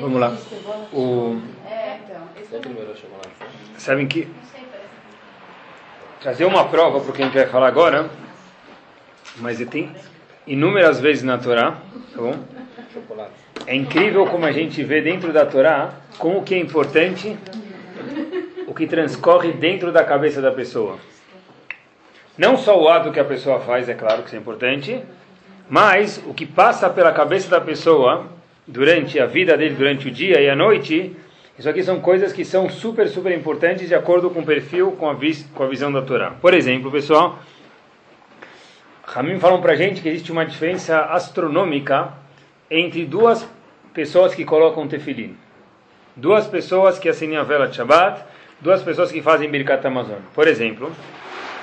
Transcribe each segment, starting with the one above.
Vamos lá. O... Sabem que trazer uma prova para o que a gente vai falar agora, mas tem inúmeras vezes na Torá, tá bom? É incrível como a gente vê dentro da Torá como que é importante o que transcorre dentro da cabeça da pessoa. Não só o ato que a pessoa faz, é claro que isso é importante, mas o que passa pela cabeça da pessoa durante a vida dele, durante o dia e a noite, isso aqui são coisas que são super, super importantes de acordo com o perfil, com a, vis com a visão da Torá. Por exemplo, pessoal, Ramim falam para gente que existe uma diferença astronômica entre duas pessoas que colocam tefilim. Duas pessoas que acendem a vela de Shabbat, duas pessoas que fazem Birkat Amazon. Por exemplo,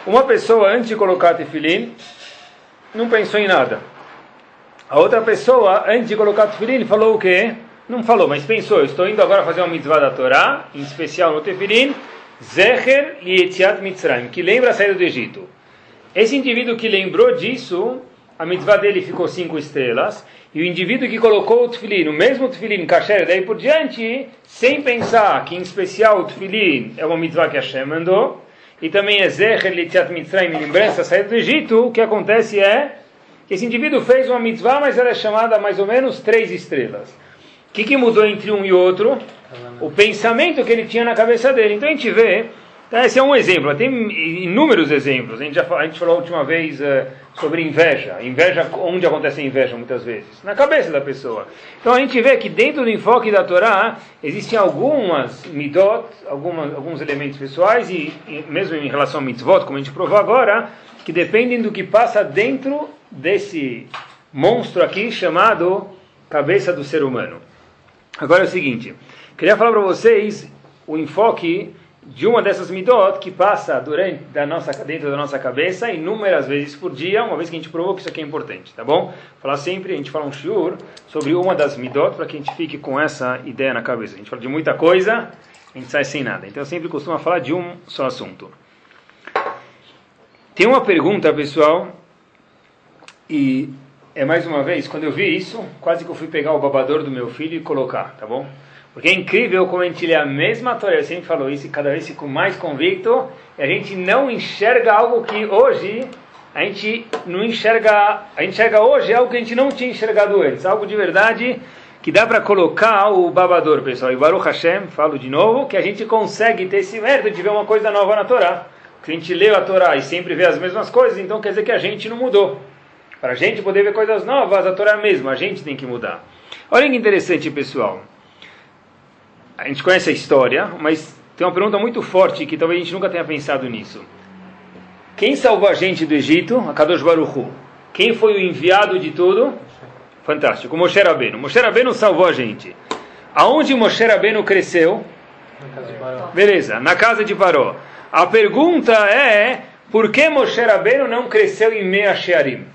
uma pessoa antes de colocar tefilim não pensou em nada. A outra pessoa antes de colocar tefilim falou o quê? Não falou, mas pensou, estou indo agora fazer uma mitzvah da Torá, em especial no tefilim, Zecher Yetziat Mitzrayim, que lembra a saída do Egito. Esse indivíduo que lembrou disso, a mitzvah dele ficou cinco estrelas, e o indivíduo que colocou o tefilim, o mesmo tefilim, kasher, daí por diante, sem pensar que em especial o tefilim é uma mitzvah que Hashem mandou, e também é Zecher Litziat Mitzrayim, lembrança da saída do Egito, o que acontece é que esse indivíduo fez uma mitzvah, mas ela é chamada mais ou menos três estrelas. O que, que mudou entre um e outro? O pensamento que ele tinha na cabeça dele. Então a gente vê então, esse é um exemplo, tem inúmeros exemplos. A gente, já, a gente falou a última vez uh, sobre inveja. Inveja, onde acontece inveja muitas vezes? Na cabeça da pessoa. Então a gente vê que dentro do enfoque da Torá existem algumas midot, algumas, alguns elementos pessoais, e, e mesmo em relação a mitzvot, como a gente provou agora, que dependem do que passa dentro desse monstro aqui chamado cabeça do ser humano. Agora é o seguinte, queria falar para vocês o enfoque de uma dessas midot que passa durante da nossa, dentro da nossa cabeça inúmeras vezes por dia, uma vez que a gente provou que isso aqui é importante, tá bom? Falar sempre, a gente fala um shiur sobre uma das midot para que a gente fique com essa ideia na cabeça. A gente fala de muita coisa, a gente sai sem nada. Então eu sempre costumo falar de um só assunto. Tem uma pergunta, pessoal, e é mais uma vez, quando eu vi isso, quase que eu fui pegar o babador do meu filho e colocar, tá bom? Porque é incrível como a gente lê a mesma Torá, eu sempre falo isso e cada vez fico mais convicto, e a gente não enxerga algo que hoje a gente não enxerga, a gente enxerga hoje algo que a gente não tinha enxergado antes, algo de verdade que dá para colocar o babador, pessoal. E Baruch Hashem, falo de novo, que a gente consegue ter esse mérito de ver uma coisa nova na Torá. Se a gente lê a Torá e sempre vê as mesmas coisas, então quer dizer que a gente não mudou. Para a gente poder ver coisas novas, a Torá é a mesma, a gente tem que mudar. Olha que interessante, pessoal a gente conhece a história, mas tem uma pergunta muito forte que talvez a gente nunca tenha pensado nisso. Quem salvou a gente do Egito? A Kadosh Baruchu. Quem foi o enviado de tudo? Fantástico. Moshe Rabbeinu. Moshe Rabbeinu salvou a gente. Aonde Moshe Rabbeinu cresceu? Na Beleza, na casa de Paró. A pergunta é, por que Moshe Rabbeinu não cresceu em Mea Shearim?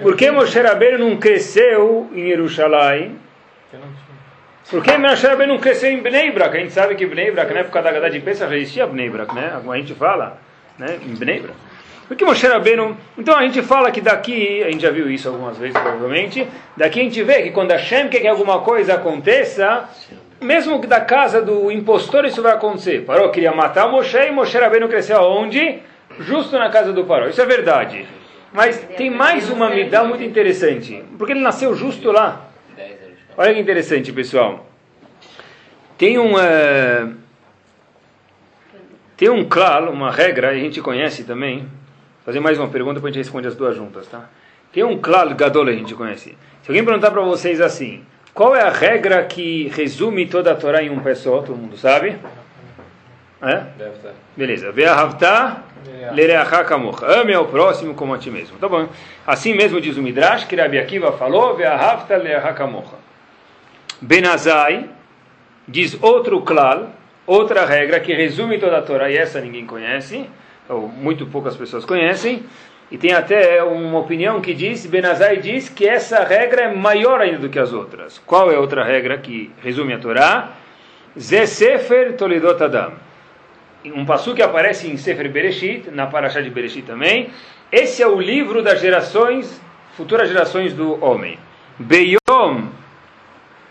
Por que Moshe Rabbeinu não cresceu em Jerusalém? Por que Moshe Rabbeinu não cresceu em Bnei Brak? A gente sabe que Bnei Brak, na época da Gadá de Pesach, já existia Bnei Brak, né? Como a gente fala, né? Em Bnei Brak. Por que Moshe Rabbeinu... Então a gente fala que daqui, a gente já viu isso algumas vezes provavelmente, daqui a gente vê que quando Hashem quer que alguma coisa aconteça, mesmo que da casa do impostor isso vai acontecer. Parou, queria matar Moshe e Moshe Rabbeinu cresceu aonde? Justo na casa do Paró. Isso é verdade. Mas tem mais uma midá muito interessante, porque ele nasceu justo lá. Olha que interessante, pessoal. Tem um, uh, tem um claro, uma regra, a gente conhece também. Vou fazer mais uma pergunta, depois a gente responde as duas juntas, tá? Tem um claro gadol a gente conhece. Se alguém perguntar para vocês assim, qual é a regra que resume toda a Torá em um pé só? Todo mundo sabe? É? Beleza. Ve'ahavta. Ame ao próximo como a ti mesmo. Tá bom. Assim mesmo diz o Midrash, que Rabi Akiva falou, ve'ahavta lereacha kamocha. Benazai diz outro klal, outra regra que resume toda a Torá, e essa ninguém conhece, ou muito poucas pessoas conhecem, e tem até uma opinião que diz, Benazai diz que essa regra é maior ainda do que as outras. Qual é outra regra que resume a Torá? Ze Sefer Toledot Adam. Um passo que aparece em Sefer Bereshit, na Parashá de Bereshit também. Esse é o livro das gerações, futuras gerações do homem. Beyom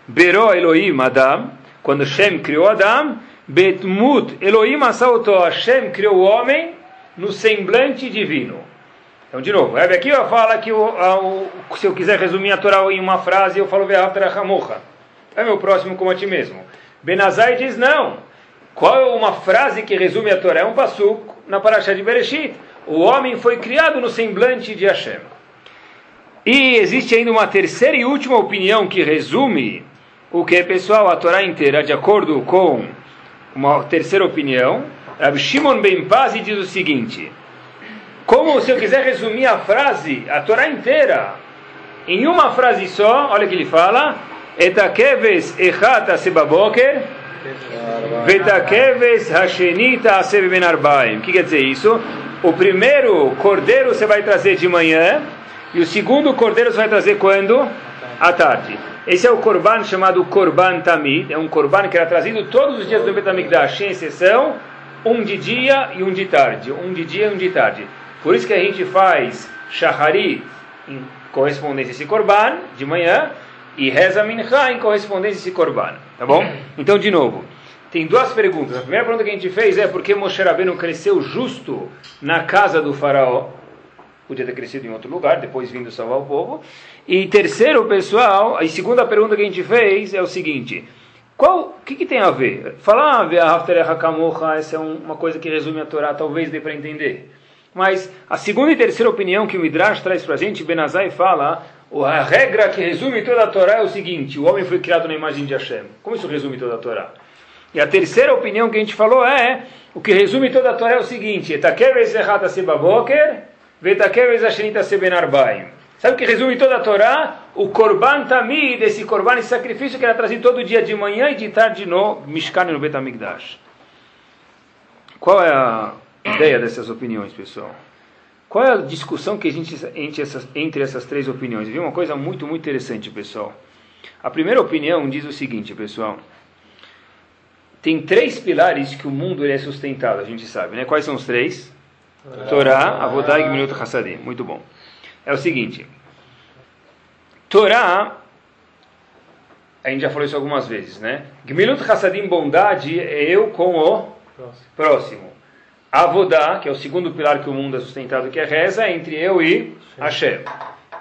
Beró Elohim Adam, quando Shem criou Adam, Betmut Elohim assaltou, Hashem criou o homem no semblante divino. Então, de novo, aqui eu falo que o, o, se eu quiser resumir a Torá em uma frase, eu falo Ve'aftara Hamocha. É meu próximo como a ti mesmo. Benazai diz não. Qual é uma frase que resume a Torá? É um passuco na Parashá de Bereshit. O homem foi criado no semblante de Hashem. E existe ainda uma terceira e última opinião que resume o que, pessoal, a Torá inteira, de acordo com uma terceira opinião, Rabbi Shimon Ben Paz diz o seguinte: como se eu quiser resumir a frase, a Torá inteira, em uma frase só, olha o que ele fala: Etakeves echat sebaboker, vetakeves hashenita ben arbaim. O que quer dizer isso? O primeiro cordeiro você vai trazer de manhã e o segundo cordeiro você vai trazer quando? À tarde. Esse é o korban chamado korban tamid, é um korban que era trazido todos os dias do Betamigdash, sem exceção, um de dia e um de tarde, um de dia e um de tarde. Por isso que a gente faz shahari em correspondência a esse korban, de manhã, e reza minha em correspondência a esse korban, tá bom? Então, de novo, tem duas perguntas. A primeira pergunta que a gente fez é por que Moshe Rabbeinu cresceu justo na casa do faraó? Podia ter crescido em outro lugar, depois vindo salvar o povo. E terceiro, pessoal, a segunda pergunta que a gente fez é o seguinte: qual, o que, que tem a ver? Falar ah, essa é uma coisa que resume a Torá, talvez dê para entender. Mas a segunda e terceira opinião que o Midrash traz para a gente, Benazai fala, a regra que resume toda a Torá é o seguinte: o homem foi criado na imagem de Hashem. Como isso resume toda a Torá? E a terceira opinião que a gente falou é: o que resume toda a Torá é o seguinte. Sabe o que resume toda a Torá? O Korban Tamid, esse Korban, esse sacrifício que era trazido todo dia de manhã e de tarde no Mishkan no Betamigdash. Qual é a ideia dessas opiniões, pessoal? Qual é a discussão que a gente entre essas, entre essas três opiniões? Viu uma coisa muito, muito interessante, pessoal. A primeira opinião diz o seguinte, pessoal. Tem três pilares que o mundo é sustentado, a gente sabe, né? Quais são os três? Torá, Avodá e Gminut Hassadim. Muito bom é o seguinte: Torá, a gente já falou isso algumas vezes, né? Gmilut Hassadim, bondade, é eu com o próximo. próximo. Avodá, que é o segundo pilar que o mundo é sustentado, que é reza, é entre eu e Hashem.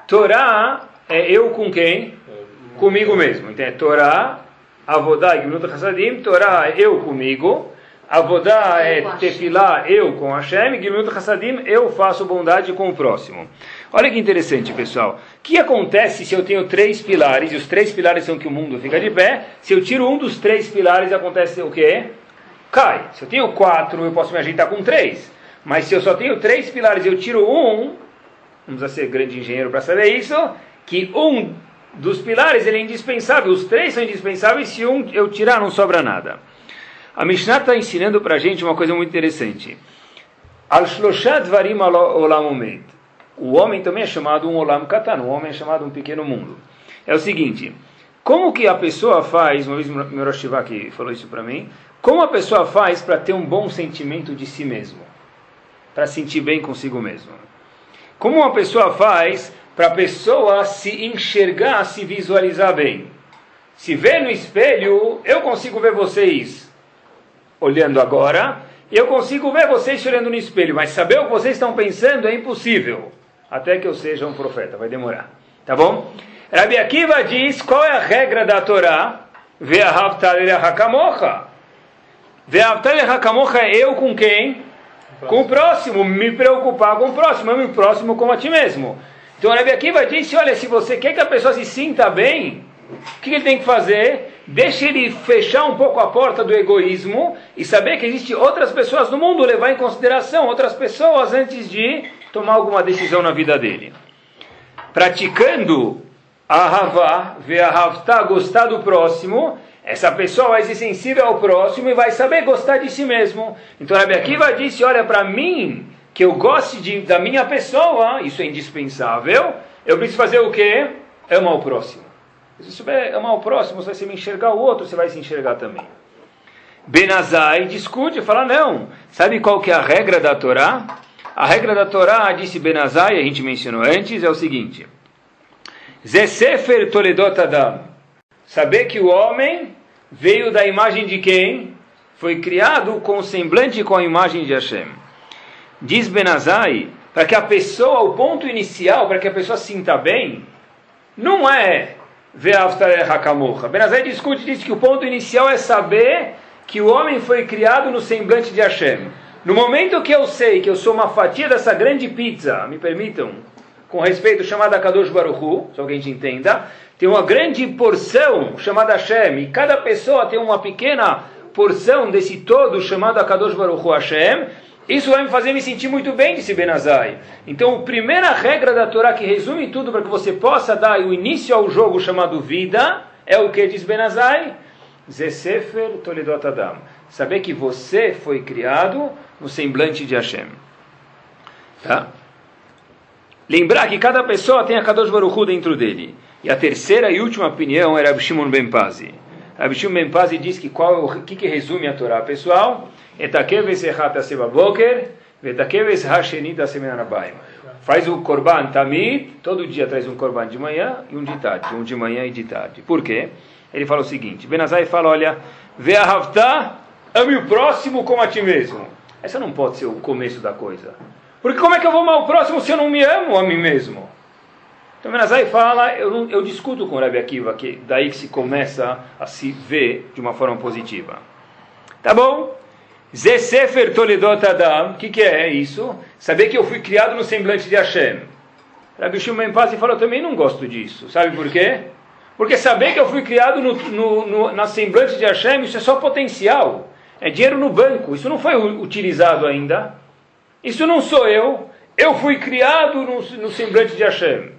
Torá é eu com quem? Comigo mesmo. Então é Torá, Avodá e Gmilut Hassadim. Torá é eu comigo. Avodá é tefilá, eu com Hashem. Gmilut Hassadim, eu faço bondade com o próximo. Olha que interessante, pessoal. O que acontece se eu tenho três pilares, e os três pilares são que o mundo fica de pé? Se eu tiro um dos três pilares, acontece o quê? Cai. Se eu tenho quatro, eu posso me ajeitar com três. Mas se eu só tenho três pilares e eu tiro um, não precisa ser grande engenheiro para saber isso, que um dos pilares ele é indispensável. Os três são indispensáveis, se um eu tirar, não sobra nada. A Mishnah está ensinando para a gente uma coisa muito interessante. O homem também é chamado um olam katan, o homem é chamado um pequeno mundo. É o seguinte, como que a pessoa faz, uma vez meu Roshivaki falou isso para mim, como a pessoa faz para ter um bom sentimento de si mesmo? Para sentir bem consigo mesmo? Como uma pessoa faz para a pessoa se enxergar, se visualizar bem? Se vê no espelho, eu consigo ver vocês olhando agora, eu consigo ver vocês olhando no espelho, mas saber o que vocês estão pensando é impossível até que eu seja um profeta, vai demorar. Tá bom? Rabi Akiva diz qual é a regra da Torá? Ve'ahavtal hakamocha. É eu com quem? Com o próximo. Me preocupar com o próximo. Eu me próximo como a ti mesmo. Então Rabi Akiva disse, olha, se você quer que a pessoa se sinta bem, o que ele tem que fazer? Deixe ele fechar um pouco a porta do egoísmo e saber que existem outras pessoas no mundo, levar em consideração outras pessoas antes de tomar alguma decisão na vida dele. Praticando a Havá, ver a Havta, gostar do próximo, essa pessoa vai ser sensível ao próximo e vai saber gostar de si mesmo. Então Rabi Akiva disse, olha, para mim, que eu goste de, da minha pessoa, isso é indispensável, eu preciso fazer o quê? Amar o próximo. Se souber amar o próximo, se você me enxergar o outro, você vai se enxergar também. Benazai discute, fala, não. Sabe qual que é a regra da Torá? A regra da Torá, disse Benazai, a gente mencionou antes, é o seguinte: Zesefer Toledot Adam. Saber que o homem veio da imagem de quem? Foi criado com o semblante com a imagem de Hashem. Diz Benazai, para que a pessoa, o ponto inicial, para que a pessoa sinta bem, não é ver Hakamocha. Benazai discute, diz que o ponto inicial é saber que o homem foi criado no semblante de Hashem. No momento que eu sei que eu sou uma fatia dessa grande pizza, me permitam, com respeito, chamada Kadosh Baruchu, só que a gente entenda, tem uma grande porção chamada Hashem, e cada pessoa tem uma pequena porção desse todo chamado Kadosh Baruchu Hashem, isso vai me fazer me sentir muito bem, disse Benazai. Então, a primeira regra da Torá que resume tudo para que você possa dar o início ao jogo chamado vida, é o que diz Benazai? Zesefer Toledot Adam. Saber que você foi criado no semblante de Hashem. Tá? Lembrar que cada pessoa tem a Kadosh Baruch dentro dele. E a terceira e última opinião era Shimon Ben Pazi. Rabi Shimon Ben Pazi diz que qual o que, que resume a Torá, pessoal? Faz o korban tamid, todo dia traz um korban de manhã e um de tarde, um de manhã e de tarde. Por quê? Ele fala o seguinte, Benazai fala, olha, ve'ahavta, ame o próximo como a ti mesmo. Essa não pode ser o começo da coisa. Porque como é que eu vou amar o próximo se eu não me amo a mim mesmo? Então Menazai fala, eu, não, eu discuto com o Rebbe Akiva, que daí que se começa a se ver de uma forma positiva. Tá bom? Zé Sefer Toledot Adam, o que, que é isso? Saber que eu fui criado no semblante de Hashem. Rabbi Shimon Paz falou, eu também não gosto disso. Sabe por quê? Porque saber que eu fui criado no, no, no, na semblante de Hashem, isso é só potencial. É dinheiro no banco. Isso não foi utilizado ainda. Isso não sou eu. Eu fui criado no, no semblante de Hashem.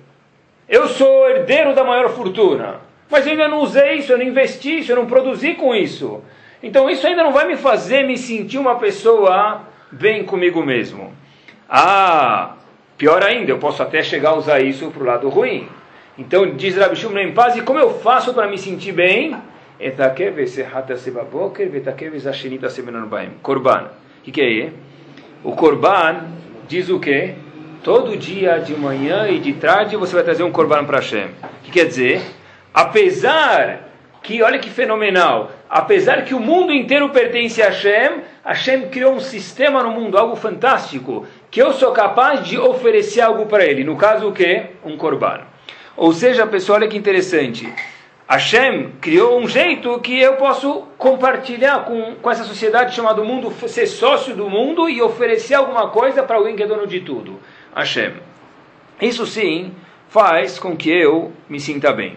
Eu sou herdeiro da maior fortuna. Mas eu ainda não usei isso, eu não investi isso, eu não produzi com isso. Então isso ainda não vai me fazer me sentir uma pessoa bem comigo mesmo. Ah, pior ainda, eu posso até chegar a usar isso para o lado ruim. Então diz Rabi Shimon em paz, e como eu faço para me sentir bem? Korban. O que, que é? O Korban diz o quê? Todo dia, de manhã e de tarde, você vai trazer um Korban para Hashem. O que quer dizer? Apesar que, olha que fenomenal, apesar que o mundo inteiro pertence a Hashem, Hashem criou um sistema no mundo, algo fantástico, que eu sou capaz de oferecer algo para ele. No caso, o que? Um Korban. Ou seja, pessoal, olha que interessante. Hashem criou um jeito que eu posso compartilhar com, com essa sociedade chamada mundo, ser sócio do mundo e oferecer alguma coisa para alguém que é dono de tudo. Hashem. Isso sim faz com que eu me sinta bem.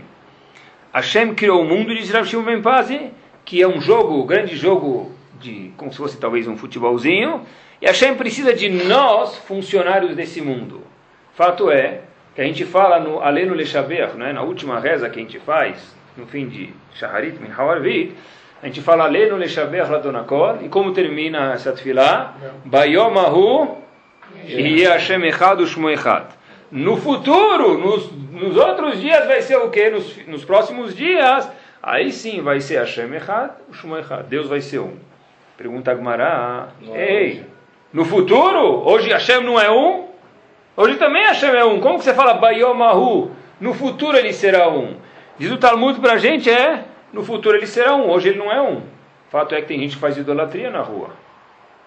Hashem criou o mundo de Rav Shimon Ben Pazi, que é um jogo, um grande jogo de como se fosse talvez um futebolzinho, e Hashem precisa de nós, funcionários desse mundo. Fato é que a gente fala no Aleno Leshabeach, né, na última reza que a gente faz, no fim de Shaharit Min Hawarvit, a gente fala Aleno Leshabeach Ladonakol, e como termina essa tefilá? Bayomahu e Hashem Echad Ushmo Echad. No futuro, nos, nos outros dias vai ser o que? Nos, nos próximos dias, aí sim vai ser Hashem Echad Ushmo Echad. Deus vai ser um. Pergunta Agmará. Ei, no futuro, hoje Hashem não é um? Hoje também Hashem é um. Como que você fala Bayomahu? No futuro ele será um. Diz o Talmud para a gente é, no futuro ele será um. Hoje ele não é um. Fato é que tem gente que faz idolatria na rua.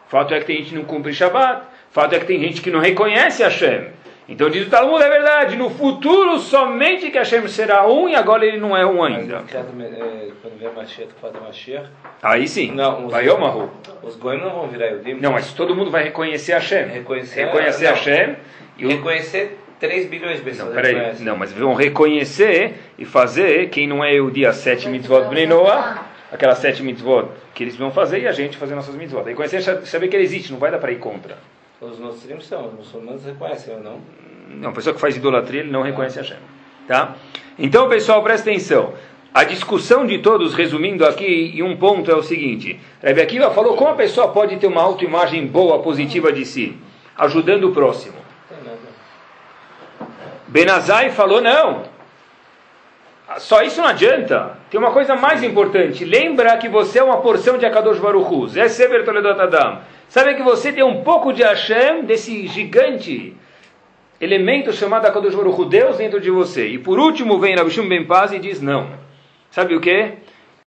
Fato é que tem gente que não cumpre Shabbat. Fato é que tem gente que não reconhece Hashem. Então diz o Talmud, é verdade, no futuro somente que Hashem será um e agora ele não é um ainda. É, quando vier Mashiach, fala Mashiach. Aí sim, não, vai Yomahu. Os goiás não vão virar Yudim. Não, mas todo mundo vai reconhecer Hashem. Reconhecer, reconhecer não. Hashem. E reconhecer 3 bilhões de pessoas. Não, peraí, não, mas vão reconhecer e fazer quem não é o dia 7 mitzvot Bnei Noah, aquelas 7 mitzvot que eles vão fazer e a gente fazer nossas mitzvot. Reconhecer, saber que ele existe, não vai dar para ir contra. Os nossos são, os muçulmanos reconhecem ou não? Não, a pessoa que faz idolatria, ele não reconhece Hashem. Tá? Então, pessoal, presta atenção. A discussão de todos, resumindo aqui, em um ponto é o seguinte: Rebbe Akiva falou como a pessoa pode ter uma autoimagem boa, positiva de si, ajudando o próximo. Benazai falou: não, só isso não adianta. Tem uma coisa mais importante. Lembra que você é uma porção de Akadosh Baruch Zé Sever Toledot Adam. Sabe que você tem um pouco de Hashem, desse gigante elemento chamado Akadosh Baruch Deus dentro de você. E por último vem Rabbi Shimon Ben Paz e diz não. Sabe o que?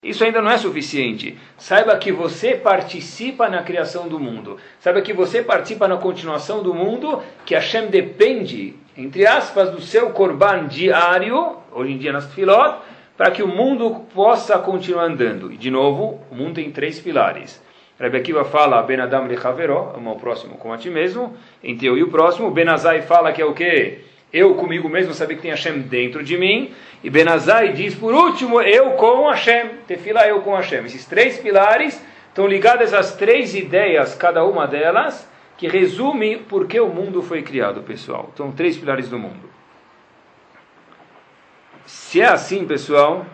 Isso ainda não é suficiente. Saiba que você participa na criação do mundo. Saiba que você participa na continuação do mundo, que Hashem depende, entre aspas, do seu korban diário, hoje em dia nas filot, para que o mundo possa continuar andando. E de novo, o mundo tem três pilares. Rebbe Akiva fala Ben Adam Lechaveró, ama o próximo como a ti mesmo, entre eu e o próximo. Ben Azai fala que é o quê? Eu comigo mesmo saber que tem Hashem dentro de mim. E Ben Azai diz, por último, eu com Hashem. Tefila, eu com Hashem. Esses três pilares estão ligados às três ideias, cada uma delas, que resume por que o mundo foi criado, pessoal. Então, três pilares do mundo. Se é assim, pessoal,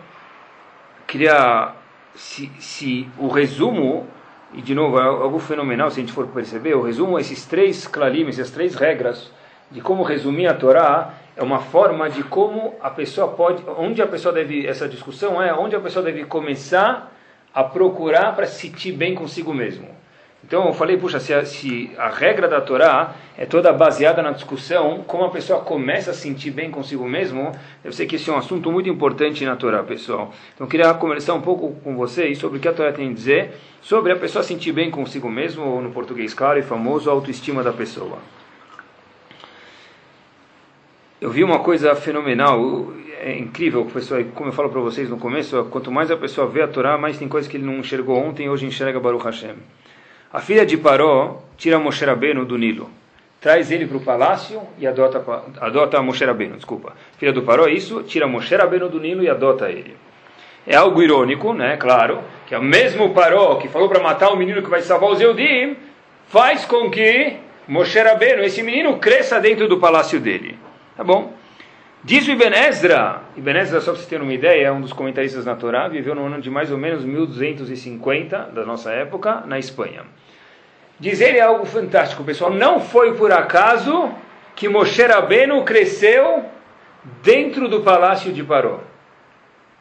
queria. Se, se o resumo, e de novo, é algo fenomenal se a gente for perceber, o resumo, esses três clalim, essas três regras de como resumir a Torá, é uma forma de como a pessoa pode, onde a pessoa deve, essa discussão é onde a pessoa deve começar a procurar para se sentir bem consigo mesmo. Então eu falei, puxa, se a, se a, regra da Torá é toda baseada na discussão, como a pessoa começa a sentir bem consigo mesmo, eu sei que esse é um assunto muito importante na Torá, pessoal. Então eu queria conversar um pouco com vocês sobre o que a Torá tem a dizer sobre a pessoa sentir bem consigo mesmo, ou no português claro e famoso, a autoestima da pessoa. Eu vi uma coisa fenomenal, é incrível, pessoal, como eu falo para vocês no começo, quanto mais a pessoa vê a Torá, mais tem coisas que ele não enxergou ontem e hoje enxerga Baruch Hashem. A filha de Paró tira Moshe Rabbeinu do Nilo, traz ele para o palácio e adota, adota Moshe Rabbeinu, desculpa. Filha do Paró, isso, tira Moshe Rabbeinu do Nilo e adota ele. É algo irônico, né, claro, que é o mesmo Paró que falou para matar o menino que vai salvar os Eudim, faz com que Moshe Rabbeinu, esse menino, cresça dentro do palácio dele. Tá bom? Diz o Ibn Ezra, Ibn Ezra, só para vocês terem uma ideia, é um dos comentaristas na Torá, viveu no ano de mais ou menos 1250 da nossa época, na Espanha. Diz ele algo fantástico, pessoal. Não foi por acaso que Moshe Rabbeinu cresceu dentro do palácio de Paró.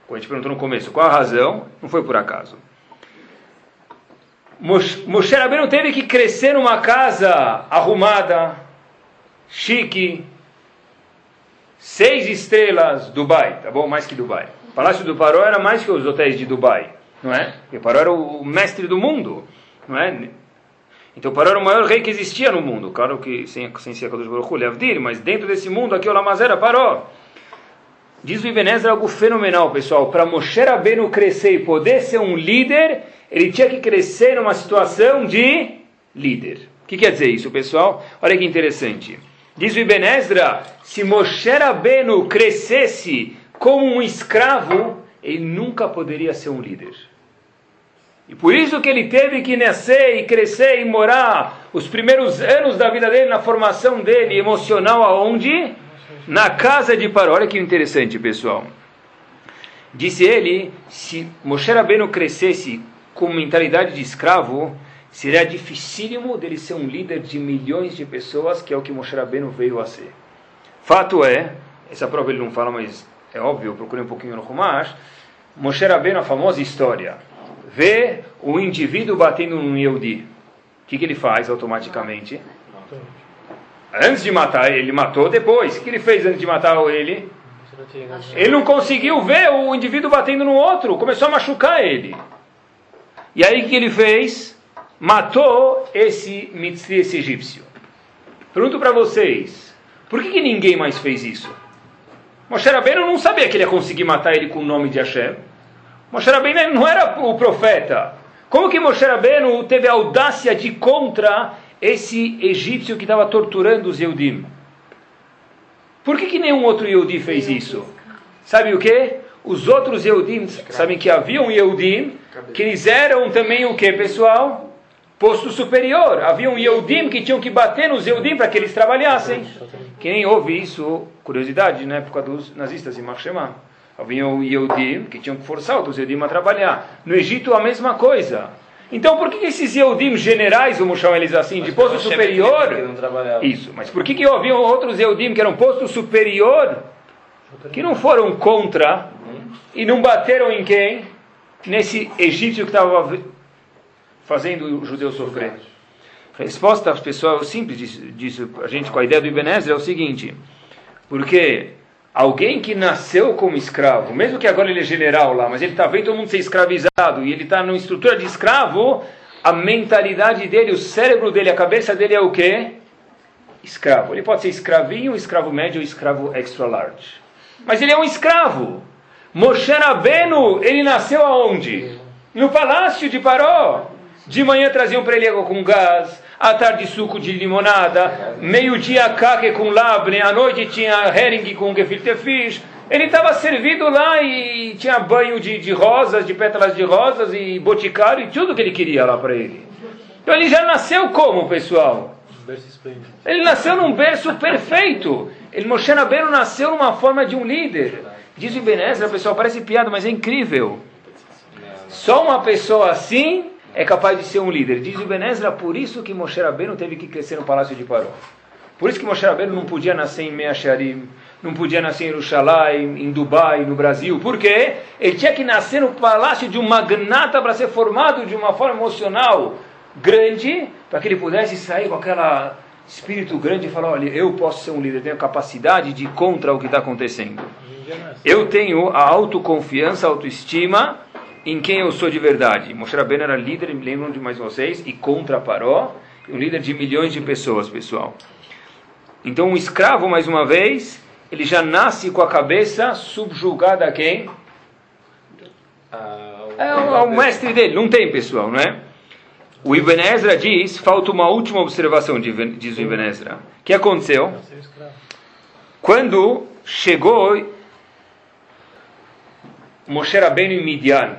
Como a gente perguntou no começo, qual a razão? Não foi por acaso. Moshe Rabbeinu teve que crescer numa casa arrumada, chique, seis estrelas, Dubai, tá bom? Mais que Dubai. O Palácio do Paró era mais que os hotéis de Dubai, não é? Porque o Paró era o mestre do mundo, não é? Então o Paró era o maior rei que existia no mundo. Claro que sem, sem ser Kadosh Baruch Hu, mas dentro desse mundo aqui o Lamazera Paró. Diz o Ibn algo fenomenal, pessoal. Para Moshe Rabbeinu crescer e poder ser um líder, ele tinha que crescer numa situação de líder. O que quer dizer isso, pessoal? Olha que interessante. Diz o Ibn Ezra, se Moshe Rabbeinu crescesse como um escravo, ele nunca poderia ser um líder. E por isso que ele teve que nascer e crescer e morar os primeiros anos da vida dele, na formação dele emocional, aonde? Na casa de Paró. Olha que interessante, pessoal. Disse ele, se Moshe Rabbeinu crescesse com mentalidade de escravo, seria dificílimo dele ser um líder de milhões de pessoas, que é o que Moshe Rabbeinu veio a ser. Fato é, essa prova ele não fala, mas é óbvio, procurei um pouquinho no Humash, Moshe Rabbeinu, a famosa história, vê o indivíduo batendo num Yehudi. O que, que ele faz automaticamente? Antes de matar ele, matou depois. O que ele fez antes de matar ele? Ele não conseguiu ver o indivíduo batendo no outro, começou a machucar ele. E aí o que ele fez? Matou esse mitzri, esse egípcio. Pergunto para vocês, por que, que, ninguém mais fez isso? Moshe Rabbeinu não sabia que ele ia conseguir matar ele com o nome de Hashem. Moshe Rabbeinu não era o profeta. Como que Moshe Rabbeinu teve a audácia de contra esse egípcio que estava torturando os Yehudim? Por que, que nenhum outro Yehudi fez isso? Sabe o que? Os outros Yehudim, sabem que havia um Yehudim, que eles eram também o que, pessoal? Posto superior. Havia um Yehudim que tinham que bater nos Yehudim para que eles trabalhassem. Quem ouve isso, curiosidade, na época dos nazistas em Marshemá. Havia um Yehudim que tinham que forçar outros Yehudim a trabalhar. No Egito, a mesma coisa. Então, por que esses Yehudim generais, vamos chamar eles assim, de posto superior? Isso, mas por que, que havia outros Yehudim que eram posto superior, que não foram contra e não bateram em quem? Nesse egípcio que estava fazendo o judeu sofrer? Resposta pessoal simples disso a gente com a ideia do Ibn Ezra é o seguinte: porque Alguém que nasceu como escravo, mesmo que agora ele é general lá, mas ele está vendo todo mundo ser escravizado e ele está numa estrutura de escravo, a mentalidade dele, o cérebro dele, a cabeça dele é o quê? Escravo. Ele pode ser escravinho, escravo médio ou escravo extra large. Mas ele é um escravo. Moshe Rabbeinu, ele nasceu aonde? No palácio de Paró. De manhã traziam para ele água com gás, à tarde suco de limonada, meio-dia caque com labre, à noite tinha herring com gefilte fish. Ele estava servido lá e tinha banho de, de rosas, de pétalas de rosas e boticário e tudo que ele queria lá para ele. Então ele já nasceu como, pessoal? Ele nasceu num berço perfeito. Ele, Moshe Rabbeinu nasceu numa forma de um líder. Diz o Benézera, pessoal, parece piada, mas é incrível. Só uma pessoa assim é capaz de ser um líder. Diz o Benézera, por isso que Moshe Rabbeinu teve que crescer no palácio de Paró. Por isso que Moshe Rabbeinu não podia nascer em Meacharim, não podia nascer em Jerusalém, em Dubai, no Brasil. Por quê? Ele tinha que nascer no palácio de um magnata para ser formado de uma forma emocional grande, para que ele pudesse sair com aquele espírito grande e falar, olha, eu posso ser um líder, tenho capacidade de ir contra o que está acontecendo. Eu tenho a autoconfiança, a autoestima em quem eu sou de verdade. Moshe Rabbeinu era líder, me lembram de mais vocês, e contra Paró, um líder de milhões de pessoas, pessoal. Então, um escravo, mais uma vez, ele já nasce com a cabeça subjugada a quem? Ah, é o, o mestre dele, não tem, pessoal, não é? O Ibn Ezra diz, falta uma última observação, diz o Ibn Ezra. O que aconteceu? Quando chegou Moshe Rabbeinu em Midian,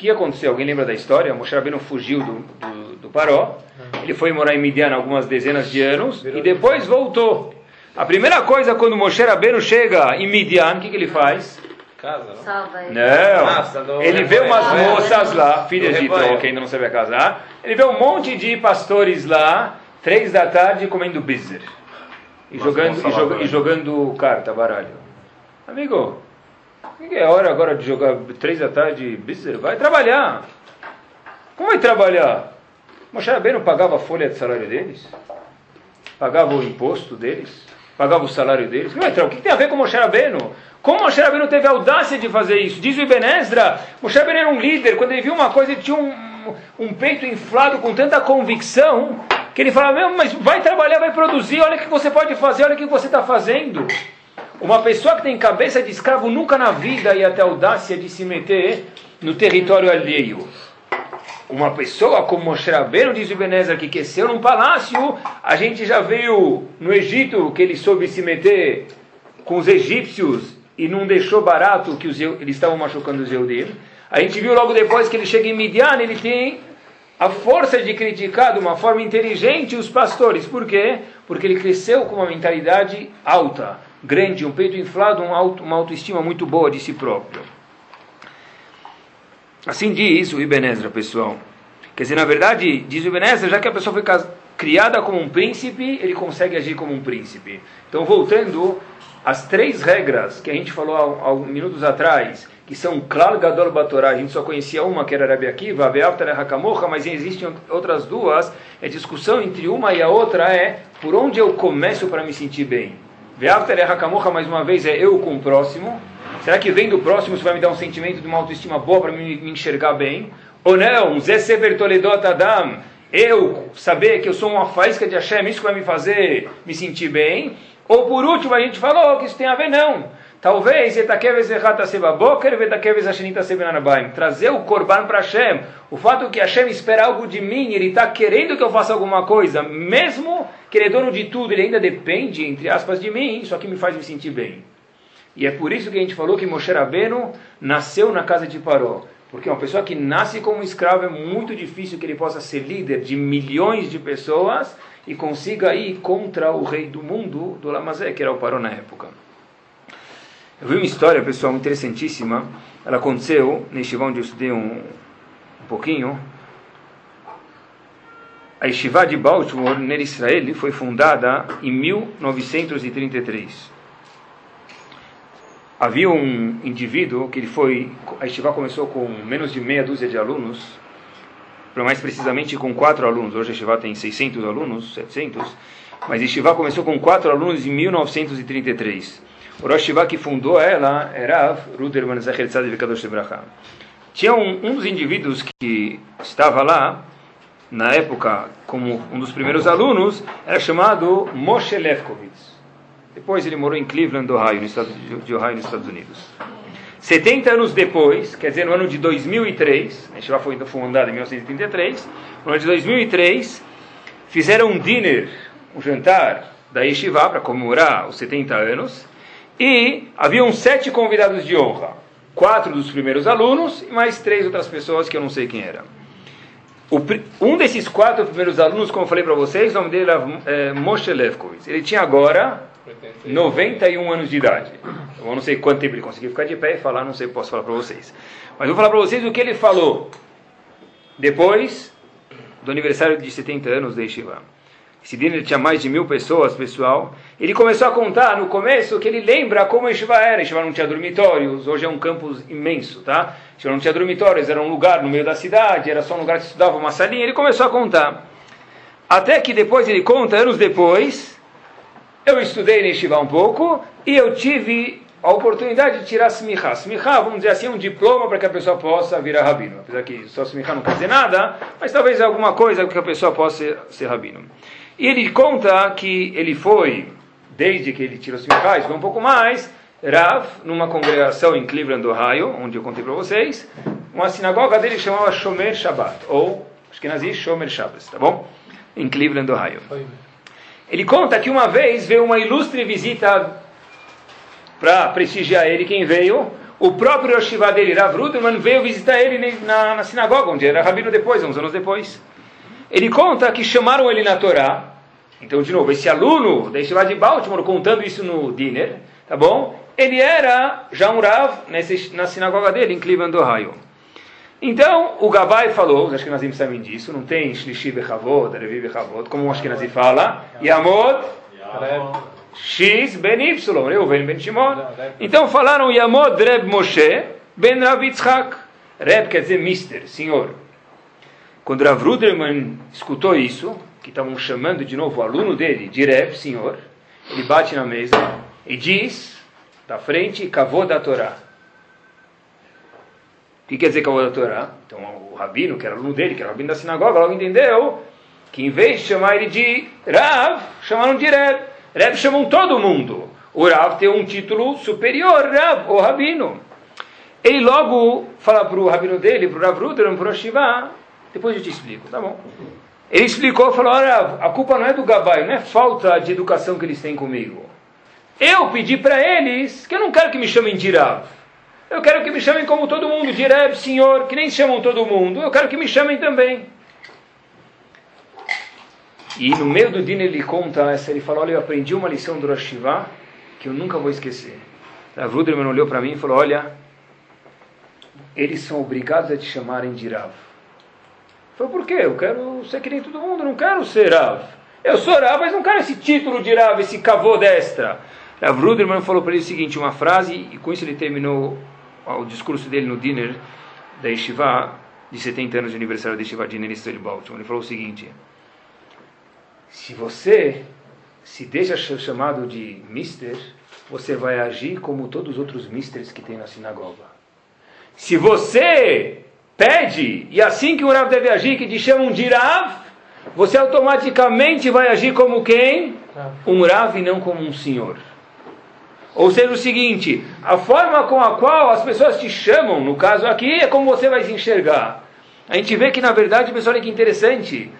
que aconteceu? Alguém lembra da história? Moshe Rabbeinu fugiu do, do, do Paró, ele foi morar em Midian algumas dezenas de anos e depois voltou. A primeira coisa quando Moshe Rabbeinu chega em Midian, o que, que ele faz? Casa, não? Salva ele. Não, Nossa, ele vê umas rebanho. moças lá, filhas de. Itró, que ainda não sabia casar. Ele vê um monte de pastores lá, três da tarde, comendo bizer. E Nossa, jogando, e, joga- salário, e jogando carta, baralho. Amigo, é hora agora de jogar três da tarde bizer? Vai trabalhar. Como vai trabalhar? Moshe Rabbeinu pagava a folha de salário deles? Pagava o imposto deles? Pagava o salário deles? Não é, o que tem a ver com Moshe Rabbeinu? Como Moshe Rabbeinu teve a audácia de fazer isso? Diz o Ibn Ezra, Moshe Rabbeinu era um líder, quando ele viu uma coisa, ele tinha um, um peito inflado com tanta convicção, que ele falava, mas vai trabalhar, vai produzir, olha o que você pode fazer, olha o que você está fazendo. Uma pessoa que tem cabeça de escravo nunca na vida ia ter audácia de se meter no território alheio. Uma pessoa como Moshe Rabbeinu, diz o Benézer, que cresceu num palácio, a gente já viu no Egito que ele soube se meter com os egípcios e não deixou barato que os, eles estavam machucando os Eudim. A gente viu logo depois que ele chega em Midian, ele tem a força de criticar de uma forma inteligente os pastores. Por quê? Porque ele cresceu com uma mentalidade alta, grande, um peito inflado, um auto, uma autoestima muito boa de si próprio. Assim diz o Ibn Ezra, pessoal. Quer dizer, na verdade, diz o Ibn já que a pessoa foi criada como um príncipe, ele consegue agir como um príncipe. Então, voltando às três regras que a gente falou há, há minutos atrás, que são Klal Gadol Batorá, a gente só conhecia uma, que era Rabi Akiva, Hakamocha, mas existem outras duas. A discussão entre uma e a outra é por onde eu começo para me sentir bem. Mais uma vez, é eu com o próximo. Será que vem do próximo isso vai me dar um sentimento de uma autoestima boa para me, me enxergar bem? Ou não? Zé Sever Toledot Adam. Eu saber que eu sou uma faísca de Hashem, isso vai me fazer me sentir bem? Ou por último, a gente falou que isso tem a ver, não. Talvez. Trazer o korban para Hashem. O fato que Hashem espera algo de mim, ele está querendo que eu faça alguma coisa, mesmo que ele é dono de tudo, ele ainda depende, entre aspas, de mim, isso aqui me faz me sentir bem. E é por isso que a gente falou que Moshe Rabbeinu nasceu na casa de Paró. Porque uma pessoa que nasce como escravo é muito difícil que ele possa ser líder de milhões de pessoas e consiga ir contra o rei do mundo, do Lamazé, que era o Paró na época. Eu vi uma história, pessoal, interessantíssima. Ela aconteceu neste onde eu estudei um, um pouquinho. A Yeshiva de Baltimore, Ner Israel, foi fundada em 1933 havia um indivíduo que ele foi, a Estivá começou com menos de meia dúzia de alunos, mais precisamente com quatro alunos, hoje a Estivá tem 600 alunos, 700, mas a Estivá começou com quatro alunos em 1933. O Rosh que fundou ela era Ruderman Zecher Tzadik Kadosh Bracha. Tinha um, um dos indivíduos que estava lá, na época, como um dos primeiros alunos, era chamado Moshe Lefkowitz. Depois ele morou em Cleveland, Ohio, no estado de Ohio, nos Estados Unidos. 70 anos depois, quer dizer, no ano de 2003, a Yeshiva foi fundada em 1933, no ano de 2003, fizeram um dinner, um jantar da Yeshiva para comemorar os 70 anos, e haviam sete convidados de honra, quatro dos primeiros alunos e mais três outras pessoas que eu não sei quem eram. um desses quatro primeiros alunos, como eu falei para vocês, o nome dele era é, Moshe Levkovitz. Ele tinha agora 91 anos de idade. Eu não sei quanto tempo ele conseguiu ficar de pé e falar, não sei, posso falar para vocês. Mas vou falar para vocês o que ele falou depois do aniversário de 70 anos de Yeshiva. Esse ele tinha mais de mil pessoas, pessoal. Ele começou a contar no começo que ele lembra como Yeshiva era. Yeshiva não tinha dormitórios, hoje é um campus imenso, tá? Yeshiva não tinha dormitórios, era um lugar no meio da cidade, era só um lugar que estudava uma salinha. Ele começou a contar. Até que depois ele conta, anos depois, eu estudei na Yeshiva um pouco e eu tive a oportunidade de tirar smicha. Smicha, vamos dizer assim, é um diploma para que a pessoa possa virar rabino. Apesar que só smicha não quer dizer nada, mas talvez alguma coisa que a pessoa possa ser rabino. E ele conta que ele foi, desde que ele tirou smicha, isso foi um pouco mais, Rav, numa congregação em Cleveland, Ohio, onde eu contei para vocês, uma sinagoga dele chamava Shomer Shabbat, ou acho que nazis Shomer Shabbos, tá bom? Em Cleveland, Ohio. Ele conta que uma vez veio uma ilustre visita para prestigiar ele. Quem veio? O próprio Yeshiva dele, Rav Ruderman, veio visitar ele na, na sinagoga, onde era rabino depois, uns anos depois. Ele conta que chamaram ele na Torá. Então, de novo, esse aluno da Yeshiva de Baltimore, contando isso no dinner, tá bom? Ele era já um Rav nesse, na sinagoga dele, em Cleveland, Ohio. Então, o Gabai falou, os Ashkenazim sabem disso, não tem Shlishi Bechavod, Revi Bechavod, como o Ashkenazi fala, Yamod, X ben Y, Reuven ben Shimon. Então falaram Yamod Reb Moshe ben Rav Yitzhak. Reb quer dizer Mister, senhor. Quando Rav Ruderman escutou isso, que estavam chamando de novo o aluno dele de Reb, senhor, ele bate na mesa e diz, da frente, Kavod da Torá que quer dizer é da Torá? Então o rabino, que era aluno dele, que era o rabino da sinagoga, logo entendeu que em vez de chamar ele de Rav, chamaram de Reb. Reb chamam todo mundo. O Rav tem um título superior, Rav, o rabino. Ele logo fala para o rabino dele, para o Rav Ruderam, para o Shiva, depois eu te explico, tá bom? Ele explicou, falou, Rav, a culpa não é do Gabai, não é falta de educação que eles têm comigo. Eu pedi para eles que eu não quero que me chamem de Rav. Eu quero que me chamem como todo mundo, Direb, Senhor, que nem chamam todo mundo. Eu quero que me chamem também. E no meio do dia ele conta essa, ele fala, olha, eu aprendi uma lição do Rosh que eu nunca vou esquecer. A Ruderman olhou para mim e falou, olha, eles são obrigados a te chamarem de Rav. Falei, por quê? Eu quero ser que nem todo mundo, não quero ser Rav. Eu sou Rav, mas não quero esse título de Rav, esse cavô destra. Rav Ruderman falou para ele o seguinte, uma frase, e com isso ele terminou o discurso dele no dinner da Yeshiva, de 70 anos de aniversário da Yeshiva Dinner em Baltimore. Ele falou o seguinte: se você se deixa ser chamado de Mister, você vai agir como todos os outros Misters que tem na sinagoga. Se você pede, e assim que o Rav deve agir, que te chamam de Rav, você automaticamente vai agir como quem? Um Rav e não como um senhor. Ou seja, o seguinte, a forma com a qual as pessoas te chamam, no caso aqui, é como você vai se enxergar. A gente vê que, na verdade, pessoal, olha que interessante.